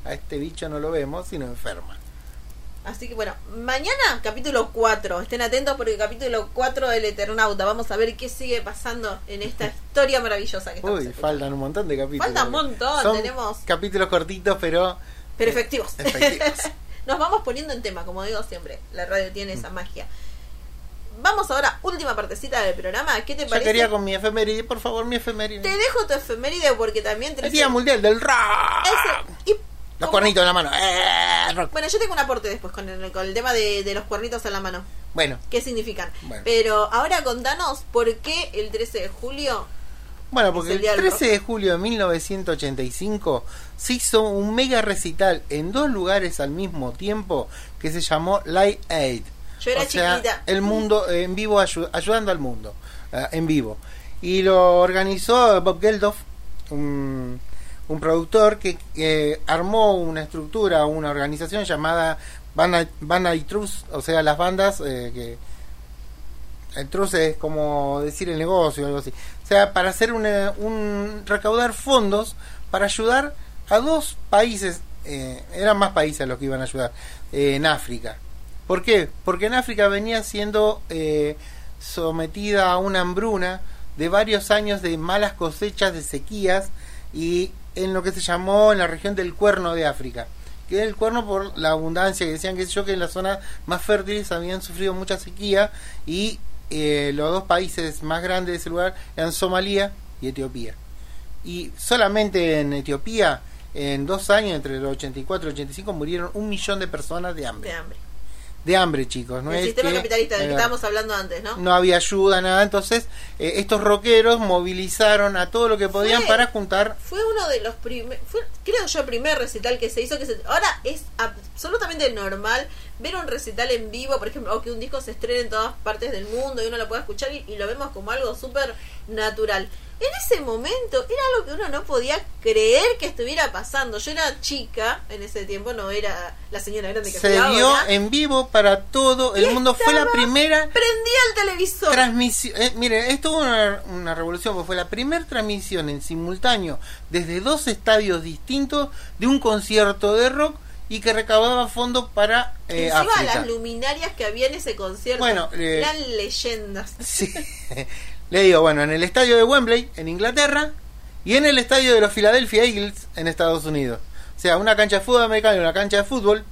A este bicho no lo vemos, sino enferma. Así que bueno, mañana capítulo 4. Estén atentos porque capítulo 4 del Eternauta. Vamos a ver qué sigue pasando en esta historia maravillosa que estamos Uy, faltan un montón de capítulos. Falta un montón, Son tenemos- capítulos cortitos, pero Pero efectivos. efectivos. Nos vamos poniendo en tema, como digo siempre. La radio tiene esa magia. Vamos ahora, última partecita del programa. ¿Qué te Yo parece? quería con mi efeméride, por favor, mi efeméride. Te dejo tu efeméride porque también El tenés Día Mundial del Rock. ese- y Los cuernitos en la mano. ¡eh! Bueno, yo tengo un aporte después con el, con el tema de, de los cuernitos en la mano. Bueno, ¿Qué significan? Bueno. Pero ahora contanos por qué el 13 de julio. Bueno, porque el el día del 13 de julio de 1985 se hizo un mega recital en dos lugares al mismo tiempo que se llamó Live Aid. Yo era o sea, chiquita. el mundo eh, en vivo ayu- ayudando al mundo eh, en vivo. Y lo organizó Bob Geldof, un, un productor que eh, armó una estructura, una organización llamada Banda, y Trust, o sea, las bandas eh, que el truce es como decir el negocio o algo así. O sea, para hacer una, un recaudar fondos para ayudar a dos países, eh, eran más países los que iban a ayudar, eh, en África. ¿Por qué? Porque en África venía siendo eh, sometida a una hambruna de varios años de malas cosechas, de sequías, y en lo que se llamó en la región del cuerno de África. Que el cuerno por la abundancia, que decían que yo que en las zonas más fértiles habían sufrido mucha sequía y eh, los dos países más grandes de ese lugar eran Somalia y Etiopía. Y solamente en Etiopía, en dos años, entre los 84 y 85, murieron un millón de personas de hambre. De hambre. De hambre, chicos. No el es sistema que- capitalista del que eh, estábamos hablando antes, ¿no? no había ayuda, nada. Entonces, eh, estos rockeros movilizaron a todo lo que podían Fue- para juntar. Fue uno de los primeros, creo yo, el primer recital que se hizo. que se, Ahora es absolutamente normal ver un recital en vivo, por ejemplo, o que un disco se estrene en todas partes del mundo y uno lo pueda escuchar y, y lo vemos como algo súper natural. En ese momento era algo que uno no podía creer que estuviera pasando. Yo era chica en ese tiempo, no era la señora grande que Se dio ahora. en vivo para todo el Y mundo. Fue la primera Prendía el televisor. transmisión. eh, mire, esto fue una, una revolución, porque fue la primera transmisión en simultáneo desde dos estadios distintos de un concierto de rock y que recaudaba fondos para eh, Encima África. las luminarias que había en ese concierto Bueno, eh, eran leyendas. Sí. Le digo, bueno, en el estadio de Wembley, en Inglaterra, y en el estadio de los Philadelphia Eagles, en Estados Unidos. O sea, una cancha de fútbol americano y una cancha de fútbol,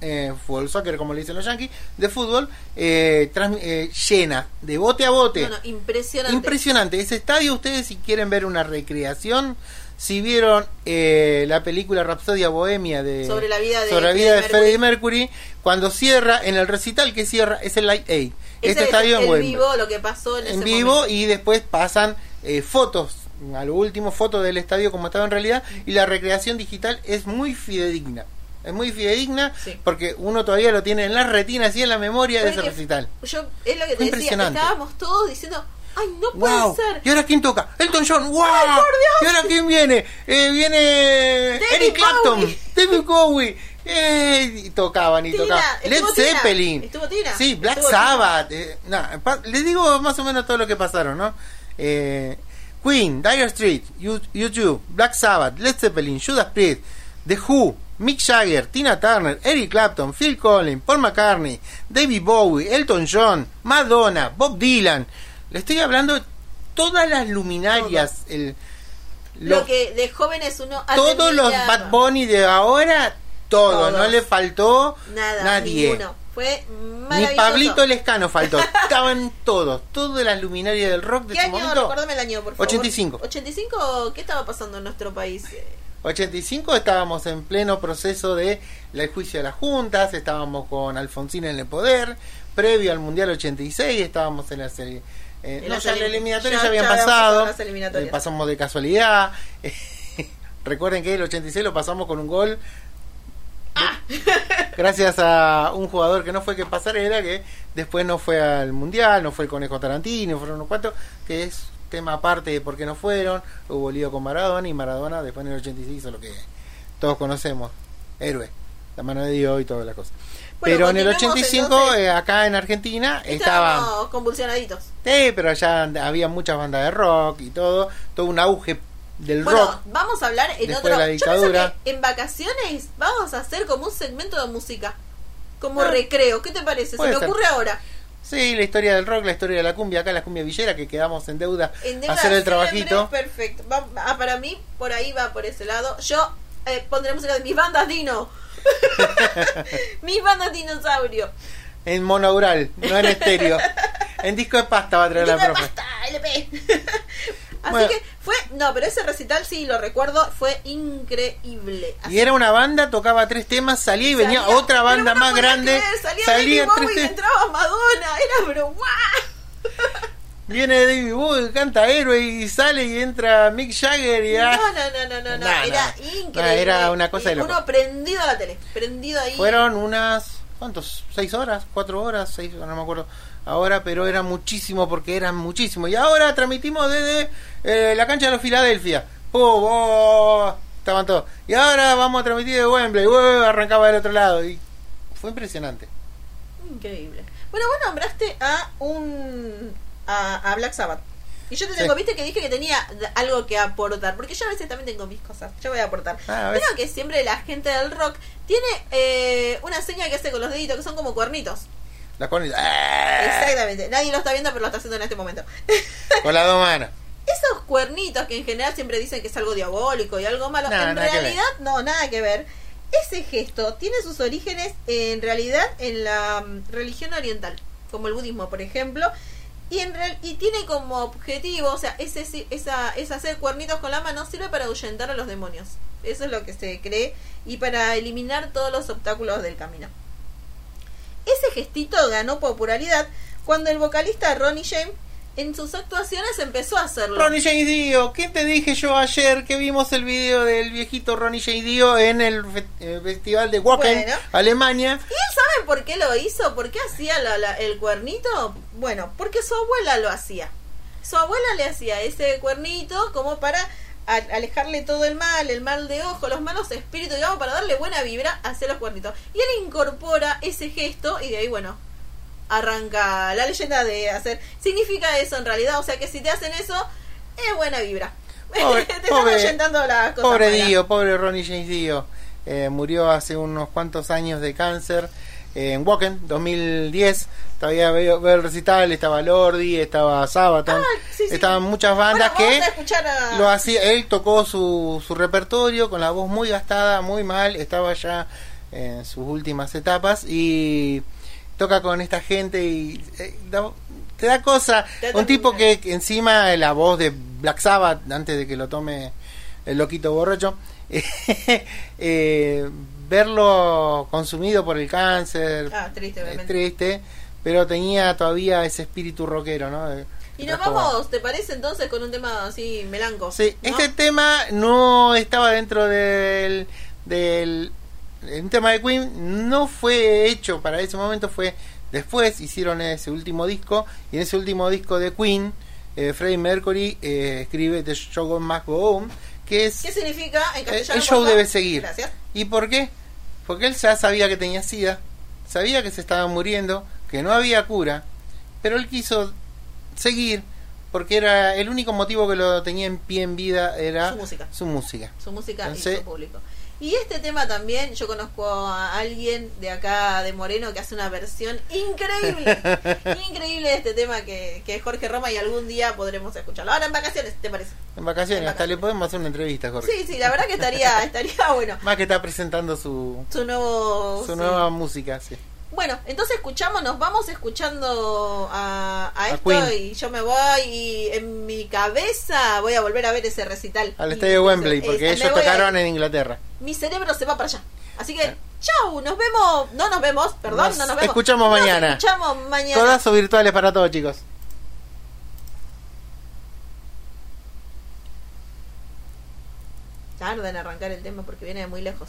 eh, fútbol soccer, como le dicen los yankees, de fútbol, eh, transmi- eh, llena, de bote a bote. No, no, impresionante. Impresionante. Ese estadio, ustedes si quieren ver una recreación, si vieron eh, la película Rapsodia Bohemia de Sobre la vida de sobre la vida de Freddie Freddie Mercury, cuando cierra, en el recital que cierra, es el Light Aid. Ese Este es estadio en vivo, lo que pasó en, En ese vivo momento. y después pasan eh, fotos, a lo último fotos del estadio como estaba en realidad y la recreación digital es muy fidedigna. Es muy fidedigna porque uno todavía lo tiene en las retinas y en la memoria de ese recital. Yo, es lo que te decía, estábamos todos diciendo, ay, no puede ¡Wow! ser. ¿Y ahora quién toca? Elton John. ¡Wow! ¡Ay, por Dios! ¿Y ahora quién viene? Eh, viene David Eric Clapton, Bowie. David Bowie. Eh, y tocaban y Tina, tocaban. Led Tina, Zeppelin. Tina, Sí, Black estuvo Sabbath. eh, nah, les digo más o menos todo lo que pasaron, ¿no? Eh, Queen, Dire Street, U2, Black Sabbath, Led Zeppelin, Judas Priest, The Who, Mick Jagger, Tina Turner, Eric Clapton, Phil Collins, Paul McCartney, David Bowie, Elton John, Madonna, Bob Dylan. Le estoy hablando de todas las luminarias, el, Lo que de jóvenes uno todos los. Bad Bunny de ahora, todo, Todos. no le faltó Nada, nadie. ninguno. Fue Ni. Pablito Lescano faltó. Estaban todos, todas las luminarias del rock de ¿Qué ese año? momento. Recuérdame el año, por favor. 85. 85, ¿qué estaba pasando en nuestro país? Eh, 85 estábamos en pleno proceso de el juicio de las juntas, estábamos con Alfonsín en el poder, previo al Mundial 86 estábamos en la serie. Eh, no, las ya las elim- eliminatorias ya- ya habían pasado, las eh, pasamos de casualidad. Recuerden que el 86 lo pasamos con un gol. Ah. Gracias a un jugador que no fue que pasarela, que después no fue al mundial, no fue el conejo Tarantino, fueron unos cuantos, que es tema aparte de por qué no fueron. Hubo lío con Maradona y Maradona después en el 86 hizo lo que todos conocemos: héroe, la mano de Dios y toda la cosa. Pero en el continuemos, 85, entonces. eh, acá en Argentina, estaba. Estábamos convulsionaditos. Sí, pero ya había muchas bandas de rock y todo, todo un auge del Bueno, rock. vamos a hablar en otro. la Yo pienso dictadura. que en vacaciones vamos a hacer como un segmento de música. Como Ah. recreo. ¿Qué te parece? Se me ocurre ahora. Sí, la historia del rock, la historia de la cumbia, acá la cumbia villera, que quedamos en deuda En deuda hacer el trabajito. Perfecto. Va- ah, para mí, por ahí va por ese lado. Yo eh, pondré música de mis bandas Dino. mis bandas dinosaurio. En monaural, no en estéreo. en disco de pasta va a traer la Disco de profe. pasta, LP. Así Bueno. que Fue, no, pero ese recital sí lo recuerdo, fue increíble. Y era una banda, tocaba tres temas, salía y venía Salía- otra banda más grande. creer, salía, salía Bowie y entraba Madonna, era ¡guau! Viene David Bowie, canta héroe y sale y entra Mick Jagger y No, no, no, no, no, no, Nah, era nah. increíble. Nah, era una cosa de loco. Uno prendido a la tele, prendido ahí. fueron unas ¿cuántos? ¿Seis horas? ¿Cuatro horas? ¿Seis? No me acuerdo ahora, pero era muchísimo porque eran muchísimo. Y ahora transmitimos desde eh, la cancha de los Filadelfia. ¡Pum! ¡Oh! Estaban todos. Y ahora vamos a transmitir de Wembley. ¡Uh! Arrancaba del otro lado. Y fue impresionante. Increíble. Bueno, vos nombraste a un a, a Black Sabbath. Y yo te tengo, Sí. viste que dije que tenía algo que aportar, porque yo a veces también tengo mis cosas, yo voy a aportar. Ah, a ver. Creo que siempre la gente del rock tiene eh, una seña que hace con los deditos, que son como cuernitos. La con, ¡Ah! Exactamente, nadie lo está viendo, pero lo está haciendo en este momento. con las dos manos. Esos cuernitos que en general siempre dicen que es algo diabólico y algo malo, en realidad no, nada que ver. Ese gesto tiene sus orígenes en realidad en la mm, religión oriental, como el budismo, por ejemplo, y en real- y tiene como objetivo, o sea, ese esa esa hacer cuernitos con la mano sirve para ahuyentar a los demonios. Eso es lo que se cree y para eliminar todos los obstáculos del camino. Ese gestito ganó popularidad cuando el vocalista Ronnie James en sus actuaciones empezó a hacerlo. Ronnie James Dio, ¿qué te dije yo ayer que vimos el video del viejito Ronnie James Dio en el fe- eh, festival de Wacken, Bueno. Alemania? ¿Y él saben por qué lo hizo? ¿Por qué hacía la- la- el cuernito? Bueno, porque su abuela lo hacía. Su abuela le hacía ese cuernito como para alejarle todo el mal, el mal de ojo, los malos espíritus, digamos, para darle buena vibra hacia los cuernitos. Y él incorpora ese gesto y de ahí, bueno, arranca la leyenda de hacer. Significa eso en realidad, o sea que si te hacen eso, es buena vibra. Pobre, te están pobre, ahuyentando las cosas pobre. Dio, pobre Ronnie James Dio. Eh, murió hace unos cuantos años de cáncer eh, en Wacken, 2010. Todavía veo, veo el recital, estaba Lordi, estaba Sabaton, sí, sí. estaban muchas bandas Bueno, que a a- lo hacía, él tocó su, su repertorio con la voz muy gastada, muy mal, estaba ya en sus últimas etapas y toca con esta gente y eh, da- te da cosa. Te Un tipo que, que encima la voz de Black Sabbath, antes de que lo tome el loquito borracho, eh, verlo consumido por el cáncer, Ah, triste, es obviamente. triste, pero tenía todavía ese espíritu rockero, ¿no? De- Y nos vamos, ¿te parece entonces con un tema así melanco? Sí, ¿no? este tema no estaba dentro del, del un tema de Queen, no fue hecho para ese momento, fue después hicieron ese último disco y en ese último disco de Queen, eh, Freddie Mercury eh, escribe The Show Must Go On, que es ¿Qué significa en el, castellano? el show debe seguir. Gracias. ¿Y por qué? Porque él ya sabía que tenía sida, sabía que se estaba muriendo, que no había cura, pero él quiso seguir porque era el único motivo que lo tenía en pie en vida era Su música. su música. Su música Entonces- y su público. Y este tema también, yo conozco a alguien de acá de Moreno que hace una versión increíble, increíble de este tema que, que es Jorge Roma y algún día podremos escucharlo. Ahora en vacaciones, ¿te parece? En vacaciones, hasta le podemos hacer una entrevista, Jorge. Sí, sí, la verdad que estaría, estaría bueno. Más que está presentando su, Su nuevo... su sí. nueva música, sí. Bueno, entonces escuchamos, nos vamos escuchando a, a esto Queen. y yo me voy y en mi cabeza voy a volver a ver ese recital. Al estadio de Wembley, porque eh, me ellos a- tocaron en Inglaterra. Mi cerebro se va para allá. Así que, chau, nos vemos, no nos vemos, perdón, Nos no nos vemos. escuchamos Nos mañana. escuchamos mañana. Codazos virtuales para todos, chicos. Tarda en arrancar el tema porque viene de muy lejos.